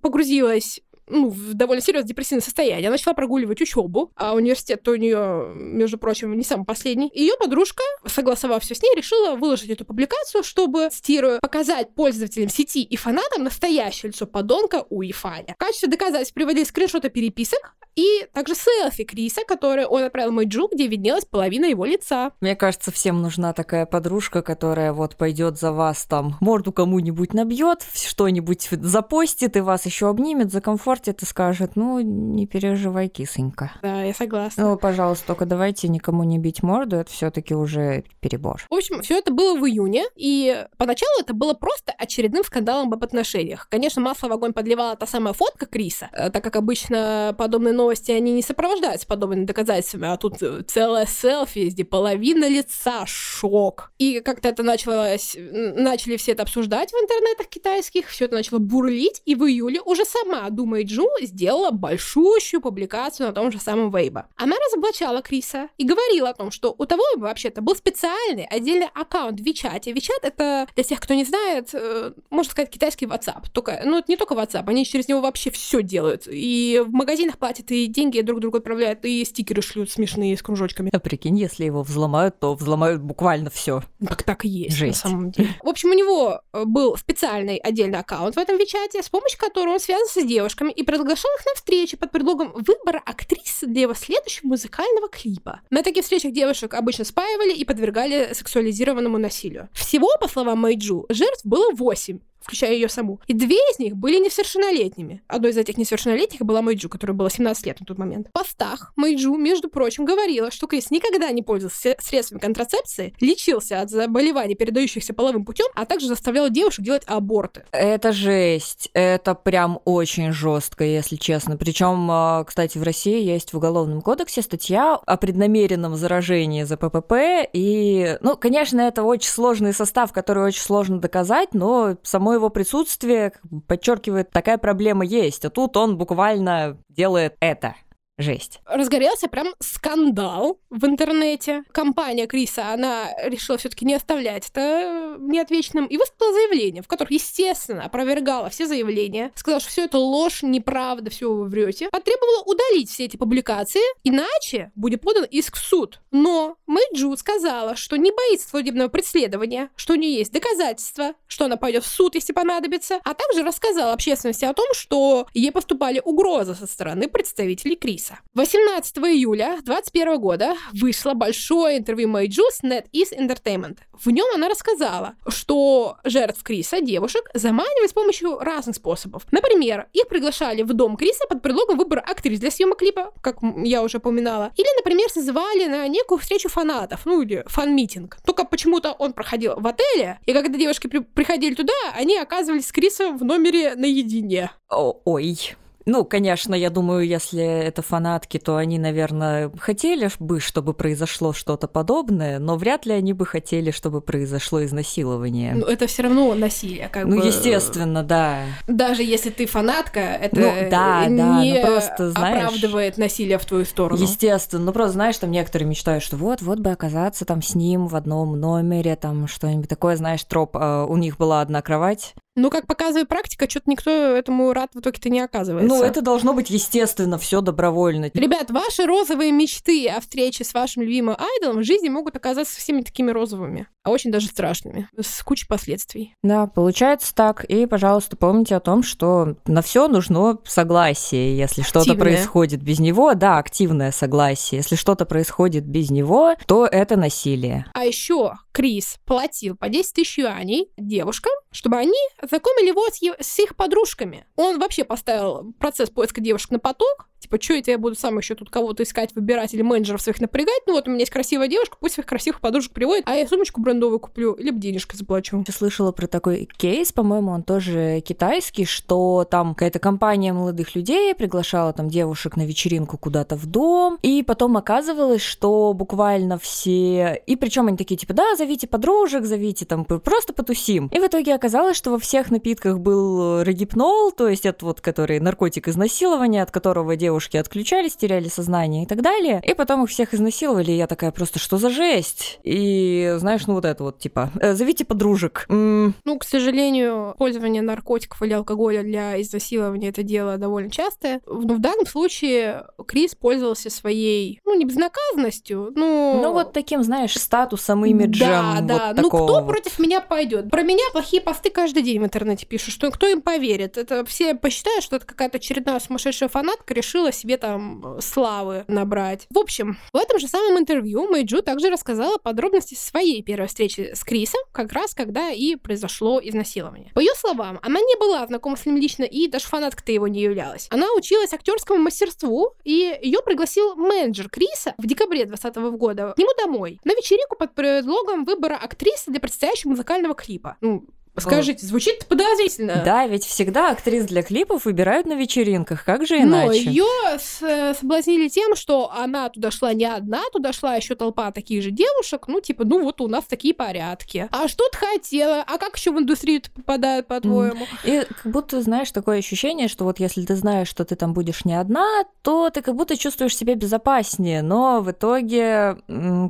погрузилась ну, в довольно серьезное депрессивное состояние. Она начала прогуливать учебу, а университет у нее, между прочим, не самый последний. Ее подружка, согласовав все с ней, решила выложить эту публикацию, чтобы, цитирую, показать пользователям сети и фанатам настоящее лицо подонка у Ифаня. В качестве доказательств приводили скриншоты переписок, и также селфи Криса, который он отправил мой Джу, где виднелась половина его лица. Мне кажется, всем нужна такая подружка, которая вот пойдет за вас там, морду кому-нибудь набьет, что-нибудь запостит и вас еще обнимет, за закомфортит и скажет, ну, не переживай, кисонька. Да, я согласна. Ну, пожалуйста, только давайте никому не бить морду, это все-таки уже перебор. В общем, все это было в июне, и поначалу это было просто очередным скандалом об отношениях. Конечно, масло в огонь подливала та самая фотка Криса, э, так как обычно подобные новости, они не сопровождаются подобными доказательствами, а тут целая селфи, где половина лица, шок. И как-то это началось, начали все это обсуждать в интернетах китайских, все это начало бурлить, и в июле уже сама Дума Джу сделала большущую публикацию на том же самом Вейбо. Она разоблачала Криса и говорила о том, что у того вообще-то был специальный отдельный аккаунт в Вичате. Вичат — это, для тех, кто не знает, э, можно сказать, китайский WhatsApp. Только, ну, это не только WhatsApp, они через него вообще все делают. И в магазинах платят и деньги друг другу отправляют, и стикеры шлют смешные с кружочками. А прикинь, если его взломают, то взломают буквально все. Как так и есть, Жесть. на самом деле. В общем, у него э, был специальный отдельный аккаунт в этом Вичате, с помощью которого он связывался с девушками и приглашал их на встречи под предлогом выбора актрисы для его следующего музыкального клипа. На таких встречах девушек обычно спаивали и подвергали сексуализированному насилию. Всего, по словам Мэйджу, жертв было восемь включая ее саму. И две из них были несовершеннолетними. Одной из этих несовершеннолетних была Мэйджу, которая была 17 лет на тот момент. В постах Мэйджу, между прочим, говорила, что Крис никогда не пользовался средствами контрацепции, лечился от заболеваний, передающихся половым путем, а также заставлял девушек делать аборты. Это жесть. Это прям очень жестко, если честно. Причем, а, кстати, в России есть в Уголовном кодексе статья о преднамеренном заражении за ППП. И, ну, конечно, это очень сложный состав, который очень сложно доказать, но его присутствие подчеркивает, такая проблема есть. А тут он буквально делает это. Жесть. Разгорелся прям скандал в интернете. Компания Криса, она решила все таки не оставлять это неотвеченным и выступила заявление, в котором, естественно, опровергала все заявления, сказала, что все это ложь, неправда, все вы врете, потребовала удалить все эти публикации, иначе будет подан иск в суд. Но Мэйджу сказала, что не боится судебного преследования, что у нее есть доказательства, что она пойдет в суд, если понадобится, а также рассказала общественности о том, что ей поступали угрозы со стороны представителей Криса. Криса. 18 июля 2021 года вышло большое интервью Мэйджу с NetEase Entertainment. В нем она рассказала, что жертв Криса, девушек, заманивают с помощью разных способов. Например, их приглашали в дом Криса под предлогом выбора актрис для съемок клипа, как я уже упоминала. Или, например, созывали на некую встречу фанатов, ну или фан-митинг. Только почему-то он проходил в отеле, и когда девушки при приходили туда, они оказывались с Крисом в номере наедине. О ой. Ну, конечно, я думаю, если это фанатки, то они, наверное, хотели бы, чтобы произошло что-то подобное, но вряд ли они бы хотели, чтобы произошло изнасилование. Ну, это все равно насилие, как ну, бы. Ну, естественно, да. Даже если ты фанатка, это ну, да, не да, ну, просто, знаешь, оправдывает насилие в твою сторону. Естественно. Ну, просто, знаешь, там некоторые мечтают, что вот, вот бы оказаться там с ним в одном номере, там что-нибудь такое, знаешь, троп. Uh, у них была одна кровать, ну, как показывает практика, что-то никто этому рад в итоге-то не оказывается. Ну, это должно быть естественно, все добровольно. Ребят, ваши розовые мечты о встрече с вашим любимым айдолом в жизни могут оказаться всеми такими розовыми, а очень даже страшными, с кучей последствий. Да, получается так. И, пожалуйста, помните о том, что на все нужно согласие. Если что-то происходит без него, да, активное согласие. Если что-то происходит без него, то это насилие. А еще Крис платил по 10 тысяч юаней девушкам, чтобы они знакомили его с, с их подружками. Он вообще поставил процесс поиска девушек на поток, Типа, что это я буду сам еще тут кого-то искать, выбирать или менеджеров своих напрягать? Ну вот у меня есть красивая девушка, пусть своих красивых подружек приводит, а я сумочку брендовую куплю, либо денежкой заплачу. Я слышала про такой кейс, по-моему, он тоже китайский, что там какая-то компания молодых людей приглашала там девушек на вечеринку куда-то в дом, и потом оказывалось, что буквально все... И причем они такие, типа, да, зовите подружек, зовите там, просто потусим. И в итоге оказалось, что во всех напитках был регипнол, то есть это вот который наркотик изнасилования, от которого девушка девушки отключались, теряли сознание и так далее. И потом их всех изнасиловали, и я такая просто, что за жесть? И знаешь, ну вот это вот, типа, э, зовите подружек. М- ну, к сожалению, пользование наркотиков или алкоголя для изнасилования это дело довольно частое. Но в данном случае Крис пользовался своей, ну, не безнаказанностью, но... Ну, вот таким, знаешь, статусом, имиджем. Да, вот да. Такого. Ну, кто против меня пойдет? Про меня плохие посты каждый день в интернете пишут, что кто им поверит? Это все посчитают, что это какая-то очередная сумасшедшая фанатка решила решила себе там славы набрать. В общем, в этом же самом интервью Мэйджу также рассказала подробности своей первой встречи с Крисом, как раз когда и произошло изнасилование. По ее словам, она не была знакома с ним лично и даже фанаткой его не являлась. Она училась актерскому мастерству, и ее пригласил менеджер Криса в декабре 2020 года к нему домой на вечеринку под предлогом выбора актрисы для предстоящего музыкального клипа. Ну, Скажите, звучит подозрительно. Да, ведь всегда актрис для клипов выбирают на вечеринках, как же иначе? Но ее соблазнили тем, что она туда шла не одна, туда шла еще толпа таких же девушек, ну типа, ну вот у нас такие порядки. А что ты хотела? А как еще в индустрию попадают, по-твоему? И как будто, знаешь, такое ощущение, что вот если ты знаешь, что ты там будешь не одна, то ты как будто чувствуешь себя безопаснее, но в итоге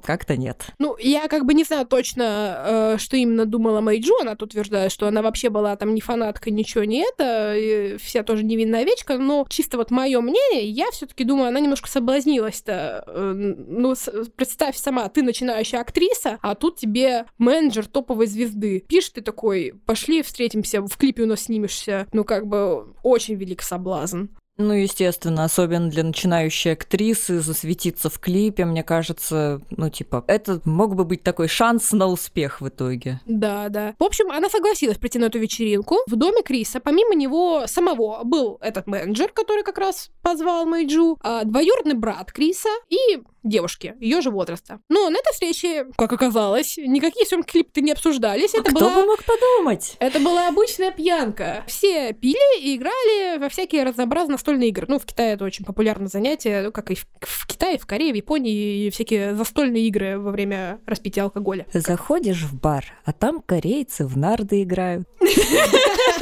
как-то нет. Ну, я как бы не знаю точно, э, что именно думала Мэйджу, она тут утверждает, утверждаю, что она вообще была там не фанатка, ничего не это, вся тоже невинная овечка, но чисто вот мое мнение, я все-таки думаю, она немножко соблазнилась-то. Э, ну, представь сама, ты начинающая актриса, а тут тебе менеджер топовой звезды. Пишешь ты такой, пошли встретимся, в клипе у нас снимешься. Ну, как бы очень велик соблазн. Ну, естественно, особенно для начинающей актрисы засветиться в клипе, мне кажется, ну, типа, это мог бы быть такой шанс на успех в итоге. Да, да. В общем, она согласилась прийти на эту вечеринку. В доме Криса, помимо него самого, был этот менеджер, который как раз позвал Мэйджу, а, двоюродный брат Криса и девушки ее же возраста. Но на этой встрече, как оказалось, никакие съемки клипа не обсуждались. А это кто была... бы мог подумать? Это была обычная пьянка. Все пили и играли во всякие разнообразные настольные игры. Ну, в Китае это очень популярное занятие, ну, как и в, в Китае, в Корее, в Японии, и всякие застольные игры во время распития алкоголя. Заходишь в бар, а там корейцы в нарды играют.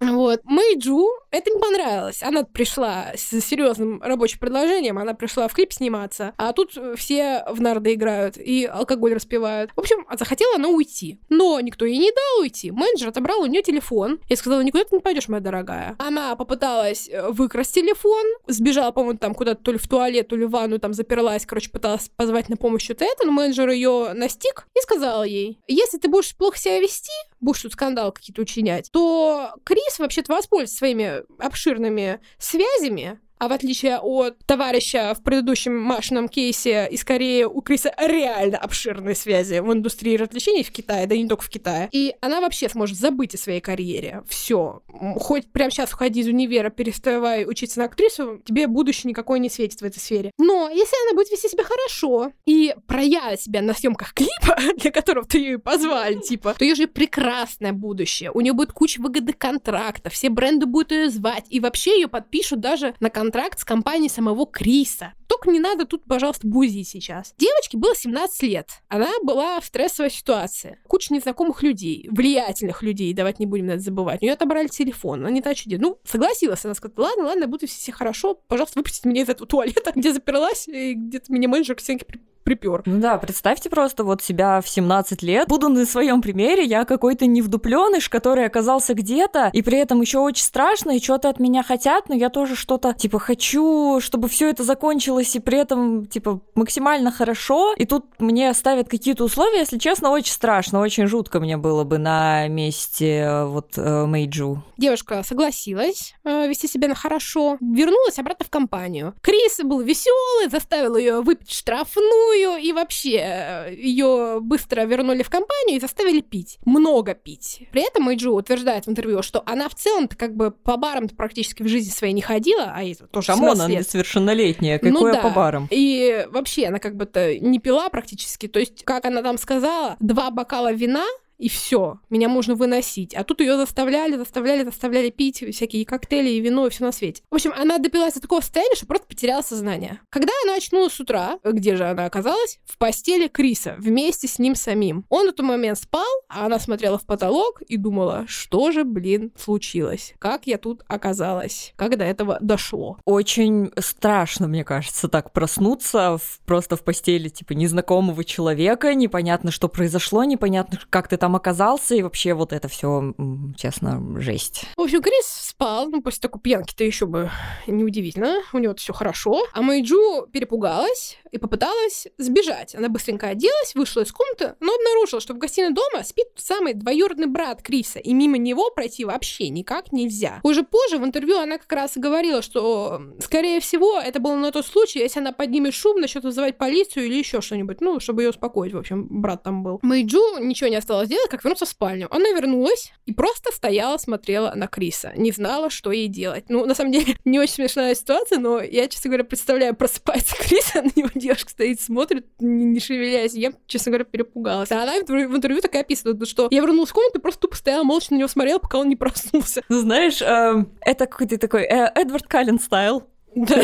Вот. Мэйджу это не понравилось. Она пришла с серьезным рабочим предложением, она пришла в клип сниматься, а тут все в нарды играют и алкоголь распивают. В общем, захотела она уйти. Но никто ей не дал уйти. Менеджер отобрал у нее телефон и сказала, никуда ты не пойдешь, моя дорогая. Она попыталась э, выкрасть телефон, сбежала, по-моему, там куда-то то ли в туалет, то ли в ванну, там заперлась, короче, пыталась позвать на помощь вот это, но менеджер ее настиг и сказал ей, если ты будешь плохо себя вести, будешь тут скандал какие-то учинять, то Крис вообще-то воспользуется своими обширными связями, а в отличие от товарища в предыдущем Машином кейсе, и скорее у Криса реально обширные связи в индустрии развлечений в Китае, да и не только в Китае. И она вообще сможет забыть о своей карьере. Все. Хоть прямо сейчас уходи из универа, переставай учиться на актрису, тебе будущее никакой не светит в этой сфере. Но если она будет вести себя хорошо и проявит себя на съемках клипа, для которого ты ее позвали, типа, то ее же прекрасное будущее. У нее будет куча выгодных контрактов, все бренды будут ее звать, и вообще ее подпишут даже на контракт контракт с компанией самого Криса. Только не надо тут, пожалуйста, бузить сейчас. Девочке было 17 лет. Она была в стрессовой ситуации. Куча незнакомых людей, влиятельных людей, давайте не будем это забывать. У нее отобрали телефон, она не та чудит. Ну, согласилась. Она сказала, ладно, ладно, буду все хорошо, пожалуйста, выпустите меня из этого туалета, где заперлась, и где-то меня менеджер к стенке припер. Ну да, представьте просто вот себя в 17 лет. Буду на своем примере, я какой-то невдупленыш, который оказался где-то, и при этом еще очень страшно, и что-то от меня хотят, но я тоже что-то, типа, хочу, чтобы все это закончилось, и при этом, типа, максимально хорошо, и тут мне ставят какие-то условия, если честно, очень страшно, очень жутко мне было бы на месте э, вот э, Мэйджу. Девушка согласилась э, вести себя на хорошо, вернулась обратно в компанию. Крис был веселый, заставил ее выпить штрафную, вторую, и вообще э, ее быстро вернули в компанию и заставили пить. Много пить. При этом Мэйджу утверждает в интервью, что она в целом-то как бы по барам практически в жизни своей не ходила, а это тоже Come on, она несовершеннолетняя, какое ну, да. по барам? И вообще она как бы-то не пила практически, то есть, как она там сказала, два бокала вина и все, меня можно выносить. А тут ее заставляли, заставляли, заставляли пить всякие коктейли и вино и все на свете. В общем, она допилась до такого состояния, что просто потеряла сознание. Когда она очнулась с утра, где же она оказалась? В постели Криса, вместе с ним самим. Он в тот момент спал, а она смотрела в потолок и думала, что же, блин, случилось? Как я тут оказалась? До этого дошло? Очень страшно, мне кажется, так проснуться в, просто в постели, типа, незнакомого человека, непонятно, что произошло, непонятно, как ты там там оказался, и вообще вот это все, честно, жесть. В общем, Крис спал, ну, после такой пьянки-то еще бы неудивительно, у него все хорошо. А Мэйджу перепугалась и попыталась сбежать. Она быстренько оделась, вышла из комнаты, но обнаружила, что в гостиной дома спит самый двоюродный брат Криса, и мимо него пройти вообще никак нельзя. Уже позже в интервью она как раз говорила, что, скорее всего, это было на тот случай, если она поднимет шум, начнет вызывать полицию или еще что-нибудь, ну, чтобы ее успокоить, в общем, брат там был. Мэйджу ничего не осталось делать, как вернуться в спальню. Она вернулась и просто стояла, смотрела на Криса. Не знала, что ей делать. Ну, на самом деле, не очень смешная ситуация, но я, честно говоря, представляю, просыпается Криса, на него девушка стоит, смотрит, не, не шевелясь. Я, честно говоря, перепугалась. А она в интервью такая описывает, что я вернулась в комнату и просто тупо стояла, молча на него смотрела, пока он не проснулся. Ну, знаешь, эм, это какой-то такой э, Эдвард Каллен стайл. Да,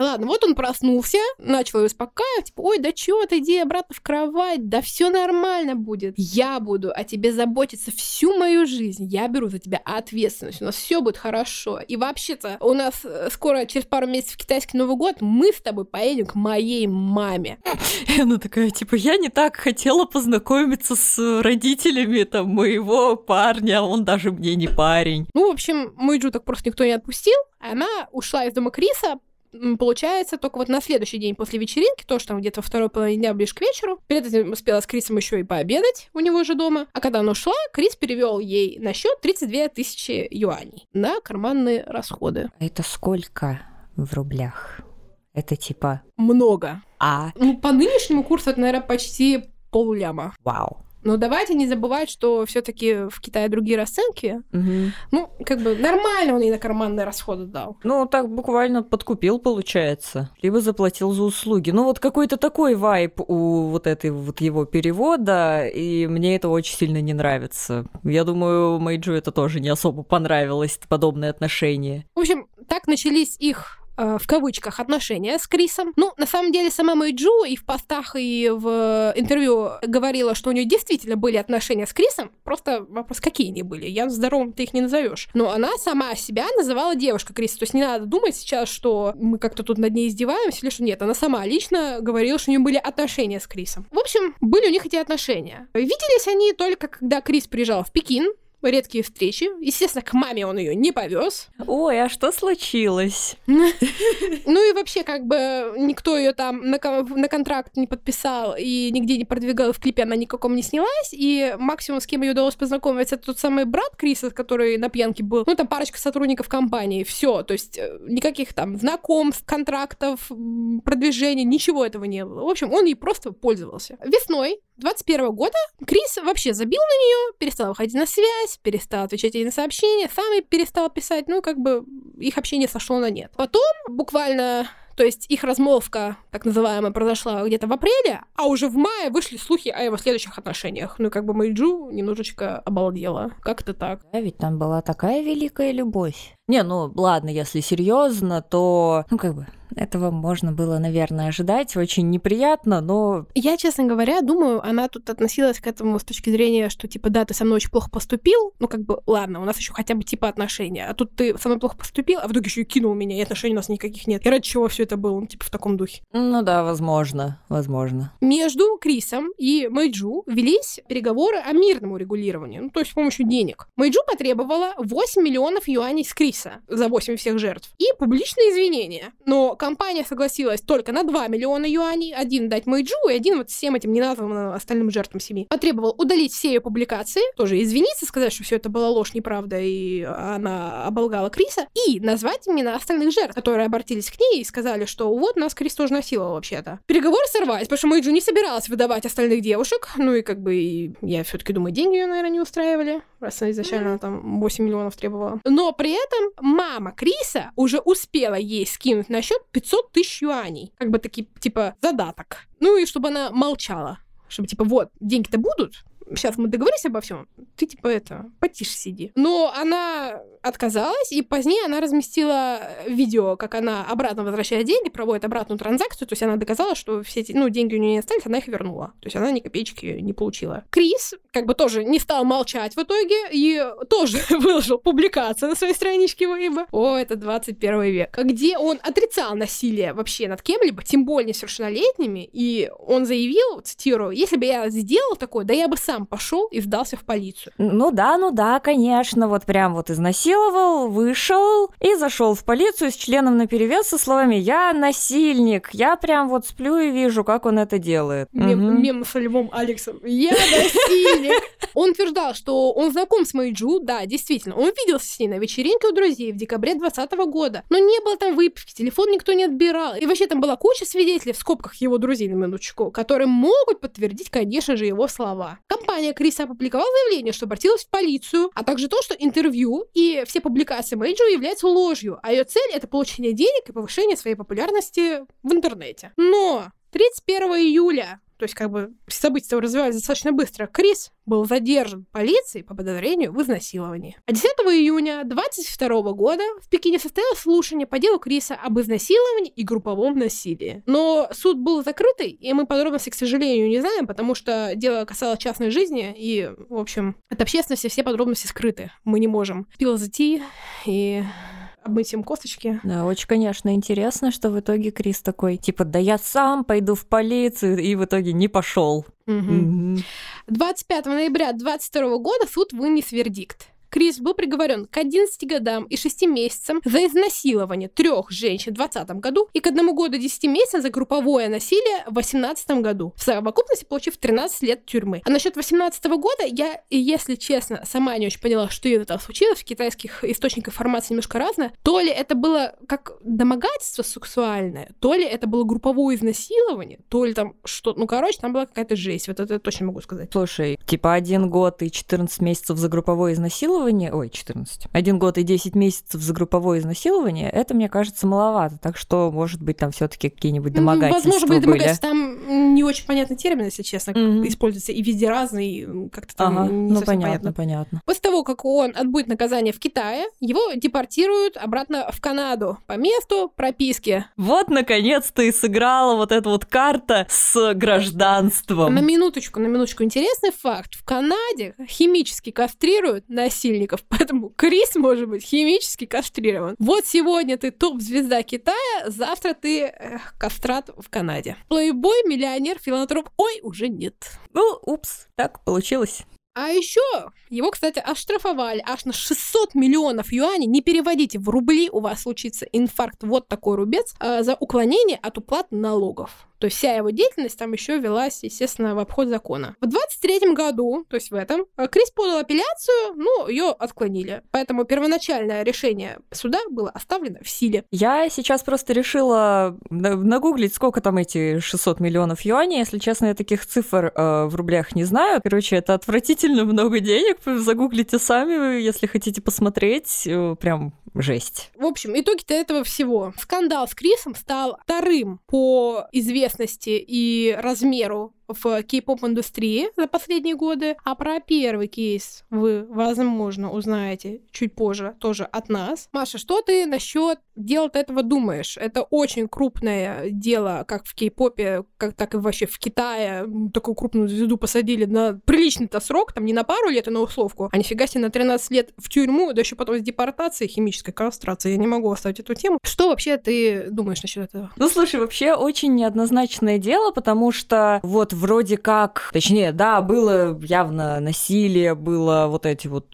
Ладно, вот он проснулся, начал ее успокаивать, типа, ой, да чё ты, иди обратно в кровать, да все нормально будет. Я буду о тебе заботиться всю мою жизнь, я беру за тебя ответственность, у нас все будет хорошо. И вообще-то у нас э, скоро, через пару месяцев китайский Новый год, мы с тобой поедем к моей маме. И она такая, типа, я не так хотела познакомиться с родителями там моего парня, он даже мне не парень. Ну, в общем, Мэйджу так просто никто не отпустил, она ушла из дома Криса, получается, только вот на следующий день после вечеринки, то, что там где-то во второй половине дня ближе к вечеру, перед этим успела с Крисом еще и пообедать у него же дома. А когда она ушла, Крис перевел ей на счет 32 тысячи юаней на карманные расходы. Это сколько в рублях? Это типа... Много. А, Ну, по нынешнему курсу это, наверное, почти полляма. вау. Но давайте не забывать, что все-таки в Китае другие расценки. Мгм. Ну, как бы нормально он ей на карманные расходы дал. Ну, так буквально подкупил, получается. Либо заплатил за услуги. Ну, вот какой-то такой вайп у вот этой вот его перевода, и мне это очень сильно не нравится. Я думаю, Мэйджу это тоже не особо понравилось, подобное отношение. В общем, так начались их э, в кавычках отношения с Крисом. Ну, на самом деле, сама Мэйджу и в постах, и в интервью говорила, что у нее действительно были отношения с Крисом. Просто вопрос, какие они были. Я здоровым ты их не назовешь. Но она сама себя называла девушка Криса. То есть не надо думать сейчас, что мы как-то тут над ней издеваемся или что нет. Она сама лично говорила, что у нее были отношения с Крисом. В общем, были у них эти отношения. Виделись они только когда Крис приезжал в Пекин. Редкие встречи. Естественно, к маме он ее не повез. Ой, а что случилось? Ну и вообще, как бы, никто ее там на, кон- на контракт не подписал и нигде не продвигал, в клипе она никаком не снялась, и максимум, с кем ей удалось познакомиться, это тот самый брат Криса, который на пьянке был, ну там парочка сотрудников компании, все, то есть э, никаких там знакомств, контрактов, продвижения, ничего этого не было. В общем, он ей просто пользовался. Весной 21 года Крис вообще забил на нее, перестал выходить на связь, перестал отвечать ей на сообщения, сам ей перестал писать, ну, как бы их общение сошло на нет. Потом, буквально то есть их размолвка, так называемая, произошла где-то в апреле, а уже в мае вышли слухи о его следующих отношениях. Ну, как бы Мэйджу немножечко обалдела. Как-то так. Да, ведь там была такая великая любовь. Не, ну ладно, если серьезно, то, ну как бы, этого можно было, наверное, ожидать. Очень неприятно, но Я, честно говоря, думаю, она тут относилась к этому с точки зрения, что, типа, да, ты со мной очень плохо поступил, ну, как бы, ладно, у нас еще хотя бы, типа, отношения, а тут ты со мной плохо поступил, а в итоге еще и кинул меня, и отношений у нас никаких нет. И ради чего все это было, ну, типа, в таком духе. ну да, возможно, возможно. Между Крисом и Мэйджу велись переговоры о мирном урегулировании, ну, то есть с помощью денег. Мэйджу потребовала 8 миллионов юаней с Криса за 8 всех жертв и публичные извинения. Но компания согласилась только на 2 миллиона юаней, один дать Мэйджу и один вот всем этим неназванным остальным жертвам семьи. Потребовал удалить все ее публикации, тоже извиниться, сказать, что все это была ложь, неправда, и она оболгала Криса, и назвать имена остальных жертв, которые обратились к ней и сказали, что вот нас Крис тоже насиловал вообще-то. Переговоры сорвались, потому что Мэйджу не собиралась выдавать остальных девушек, ну и как бы я все-таки думаю, деньги ее, наверное, не устраивали, раз она изначально там 8 миллионов требовала. Но при этом мама Криса уже успела ей скинуть на счет 500 тысяч юаней, как бы таки, типа, задаток. Ну и чтобы она молчала, чтобы типа вот деньги-то будут, сейчас мы договорились обо всем, ты типа это, потише сиди. Но она отказалась, и позднее она разместила видео, как она обратно возвращает деньги, проводит обратную транзакцию, то есть она доказала, что все эти, ну, деньги у нее не остались, она их вернула. То есть она ни копеечки не получила. Крис, как бы тоже не стал молчать в итоге, и тоже выложил публикацию на своей страничке Weibo. О, это 21 век. Где он отрицал насилие вообще над кем-либо, тем более несовершеннолетними, и он заявил, цитирую, если бы я сделал такое, да я бы сам пошел и сдался в полицию. Ну да, ну да, конечно, вот прям вот изнасиловал, вышел и зашел в полицию с членом наперевес со словами «Я насильник». Я прям вот сплю и вижу, как он это делает. Мем, Мгм. мем со Львом Алексом. Я насильник. Он утверждал, что он знаком с Мэйджу, да, действительно. Он виделся с ней на вечеринке у друзей в декабре 2020 года. Но не было там выпивки, телефон никто не отбирал. И вообще там была куча свидетелей, в скобках его друзей, на минуточку, которые могут подтвердить, конечно же, его слова. Компания Криса опубликовала заявление, что обратилась в полицию, а также то, что интервью и все публикации Мэйджу являются ложью, а ее цель — это получение денег и повышение своей популярности в интернете. Но 31 июля то есть, как бы, события развивались достаточно быстро. Крис был задержан полицией по подозрению в изнасиловании. А 10 июня 22 года в Пекине состоялось слушание по делу Криса об изнасиловании и групповом насилии. Но суд был закрытый, и мы подробности, к сожалению, не знаем, потому что дело касалось частной жизни, и, в общем, от общественности все подробности скрыты. Мы не можем пил зайти и обмыть им косточки. Да, очень, конечно, интересно, что в итоге Крис такой, типа, да я сам пойду в полицию, и в итоге не пошел. Мгм. 25 ноября 22 года суд вынес вердикт. Крис был приговорен к 11 годам и 6 месяцам за изнасилование трех женщин в 2020 году и к одному году 10 месяцев за групповое насилие в 2018 году, в совокупности получив 13 лет тюрьмы. А насчет 2018 года я, если честно, сама не очень поняла, что это там случилось, в китайских источниках информации немножко разное. То ли это было как домогательство сексуальное, то ли это было групповое изнасилование, то ли там что ну, короче, там была какая-то жесть, вот это я точно могу сказать. Слушай, типа один год и 14 месяцев за групповое изнасилование, ой, 14, один год и 10 месяцев за групповое изнасилование, это, мне кажется, маловато, так что, может быть, там все таки какие-нибудь домогательства Возможно, были были. домогательства, там не очень понятный термин, если честно, mm-hmm. используется и везде разный, как-то там ага, не ну, понятно, понятно, понятно. После того, как он отбудет наказание в Китае, его депортируют обратно в Канаду по месту прописки. Вот, наконец-то, и сыграла вот эта вот карта с гражданством. На минуточку, на минуточку. Интересный факт. В Канаде химически кастрируют насильников, поэтому Крис может быть химически кастрирован. Вот сегодня ты топ-звезда Китая, завтра ты эх, кастрат в Канаде. Плейбой, миллионер, филантроп. Ой, уже нет. Ну, упс, так получилось. А еще его, кстати, оштрафовали аж на 600 миллионов юаней. Не переводите в рубли, у вас случится инфаркт. Вот такой рубец э, за уклонение от уплаты налогов. То есть вся его деятельность там еще велась, естественно, в обход закона. В 23 году, то есть в этом, э, Крис подал апелляцию, но ее отклонили. Поэтому первоначальное решение суда было оставлено в силе. Я сейчас просто решила нагуглить, сколько там эти 600 миллионов юаней. Если честно, я таких цифр э, в рублях не знаю. Короче, это отвратительно много денег. Загуглите сами, если хотите посмотреть. Э, прям жесть. В общем, итоги-то этого всего. Скандал с Крисом стал вторым по известности и размеру в кей-поп-индустрии за последние годы. А про первый кейс вы, возможно, узнаете чуть позже тоже от нас. Маша, что ты насчет дела этого думаешь? Это очень крупное дело, как в кей-попе, как так и вообще в Китае. Такую крупную звезду посадили на приличный-то срок, там не на пару лет, а на условку, а нифига себе на 13 лет в тюрьму, да еще потом с депортацией, химической кастрацией. Я не могу оставить эту тему. Что вообще ты думаешь насчет этого? Ну, слушай, вообще очень неоднозначное дело, потому что вот вроде как, точнее, да, было явно насилие, было вот эти вот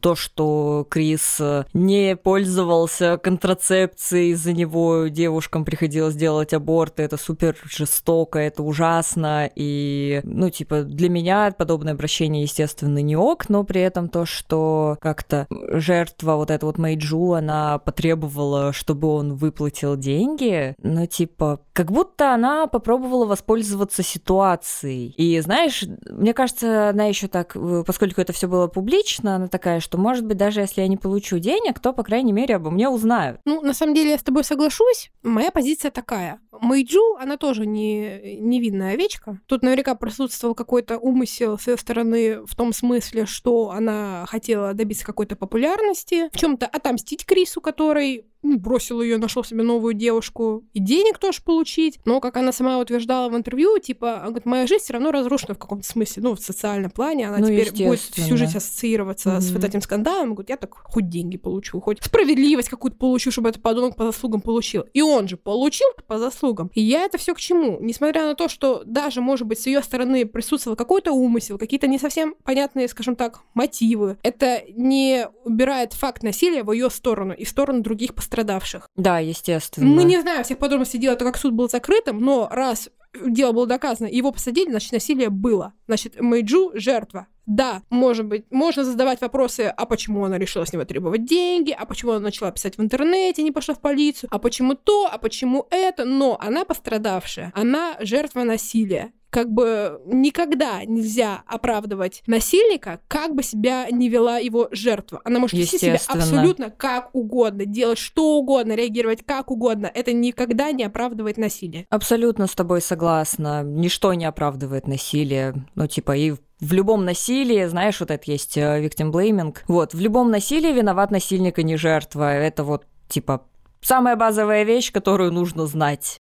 то, что Крис не пользовался контрацепцией, из-за него девушкам приходилось делать аборты, это супер жестоко, это ужасно, и, ну, типа, для меня подобное обращение, естественно, не ок, но при этом то, что как-то жертва, вот эта вот Мэйджу, она потребовала, чтобы он выплатил деньги, ну, типа, как будто она попробовала воспользоваться ситуацией, ситуацией. И знаешь, мне кажется, она еще так, э, поскольку это все было публично, она такая, что, может быть, даже если я не получу денег, то, по крайней мере, обо мне узнают. Ну, на самом деле, я с тобой соглашусь. Моя позиция такая. Мэйджу, она тоже не невинная овечка. Тут наверняка присутствовал какой-то умысел с ее стороны в том смысле, что она хотела добиться какой-то популярности, в чем-то отомстить Крису, который бросил ее, нашел себе новую девушку, и денег тоже получить. Но, как она сама утверждала в интервью, типа, она говорит, моя жизнь все равно разрушена в каком-то смысле, ну, в социальном плане, она ну, теперь будет всю жизнь ассоциироваться mm-hmm. с вот этим скандалом, говорит, я так хоть деньги получу, хоть справедливость какую-то получу, чтобы этот подонок по заслугам получил. И он же получил по заслугам. И я это все к чему? Несмотря на то, что даже, может быть, с ее стороны присутствовал какой-то умысел, какие-то не совсем понятные, скажем так, мотивы, это не убирает факт насилия в ее сторону и в сторону других пострадавших пострадавших. Да, естественно. Мы не знаем всех подробностей дела, так как суд был закрытым, но раз дело было доказано, его посадили, значит, насилие было. Значит, Мэйджу — жертва. Да, может быть, можно задавать вопросы, а почему она решила с него требовать деньги, а почему она начала писать в интернете, не пошла в полицию, а почему то, а почему это, но она пострадавшая, она жертва насилия как бы никогда нельзя оправдывать насильника, как бы себя не вела его жертва. Она может вести себя абсолютно как угодно, делать что угодно, реагировать как угодно. Это никогда не оправдывает насилие. Абсолютно с тобой согласна. Ничто не оправдывает насилие. Ну, типа, и в любом насилии, знаешь, вот это есть э, victim blaming. Вот, в любом насилии виноват насильник, а не жертва. Это вот, типа, самая базовая вещь, которую нужно знать.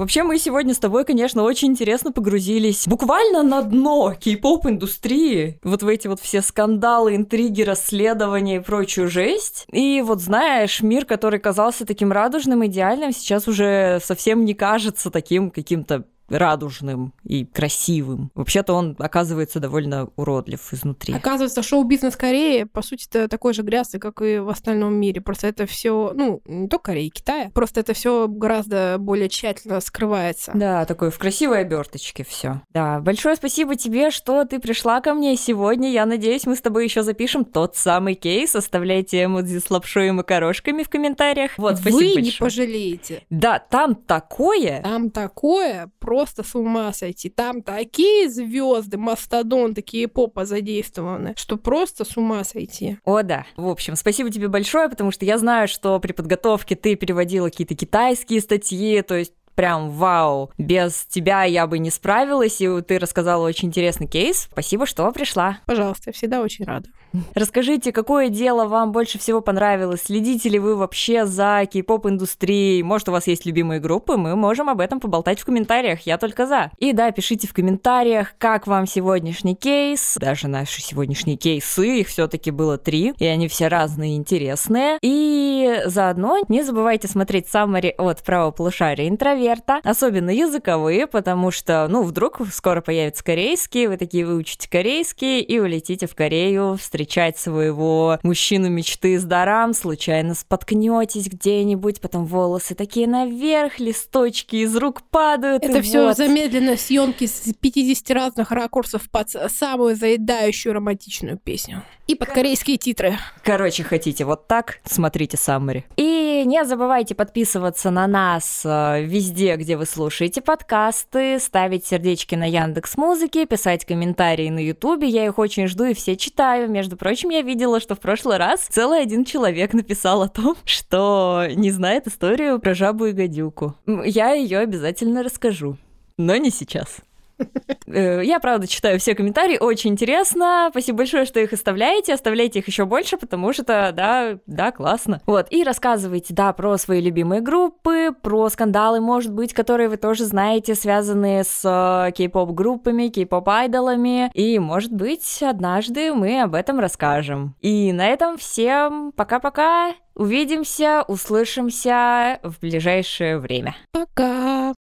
Вообще, мы сегодня с тобой, конечно, очень интересно погрузились буквально на дно кей-поп индустрии. Вот в эти вот все скандалы, интриги, расследования и прочую жесть. И вот знаешь, мир, который казался таким радужным, идеальным, сейчас уже совсем не кажется таким каким-то радужным и красивым. Вообще-то он оказывается довольно уродлив изнутри. Оказывается, шоу-бизнес Кореи, по сути, это такой же грязный, как и в остальном мире. Просто это все, ну, не только Кореи, Китая, просто это все гораздо более тщательно скрывается. Да, такой в красивой оберточке все. Да, большое спасибо тебе, что ты пришла ко мне сегодня. Я надеюсь, мы с тобой еще запишем тот самый кейс. Оставляйте эмодзи с лапшой и макарошками в комментариях. Вот, спасибо Вы большое. не пожалеете. Да, там такое. Там такое, просто с ума сойти. Там такие звезды, мастодон, такие попа задействованы, что просто с ума сойти. О, да. В общем, спасибо тебе большое, потому что я знаю, что при подготовке ты переводила какие-то китайские статьи, то есть прям вау, без тебя я бы не справилась, и ты рассказала очень интересный кейс. Спасибо, что пришла. Пожалуйста, я всегда очень рада. Расскажите, какое дело вам больше всего понравилось? Следите ли вы вообще за кей-поп индустрией? Может, у вас есть любимые группы? Мы можем об этом поболтать в комментариях. Я только за. И да, пишите в комментариях, как вам сегодняшний кейс. Даже наши сегодняшние кейсы, их все-таки было три, и они все разные и интересные. И заодно не забывайте смотреть саммари от правополушария интроверта, особенно языковые, потому что, ну, вдруг скоро появится корейский, вы такие выучите корейский и улетите в Корею встретить встречать своего мужчину мечты с дарам, случайно споткнетесь где-нибудь, потом волосы такие наверх, листочки из рук падают. Это все вот. замедленной съемки с 50 разных ракурсов под самую заедающую романтичную песню. И под корейские титры. Короче, хотите вот так, смотрите Саммари. И не забывайте подписываться на нас э, везде, где вы слушаете подкасты, ставить сердечки на Яндекс Музыке, писать комментарии на Ютубе. Я их очень жду и все читаю. Между прочим, я видела, что в прошлый раз целый один человек написал о том, что не знает историю про жабу и гадюку. Я ее обязательно расскажу. Но не сейчас. Э, я, правда, читаю все комментарии, очень интересно. Спасибо большое, что их оставляете. Оставляйте их еще больше, потому что, да, да, классно. Вот, и рассказывайте, да, про свои любимые группы, про скандалы, может быть, которые вы тоже знаете, связанные с э, кей-поп группами, кей-поп айдолами. И, может быть, однажды мы об этом расскажем. И на этом всем пока-пока. Увидимся, услышимся в ближайшее время. Пока.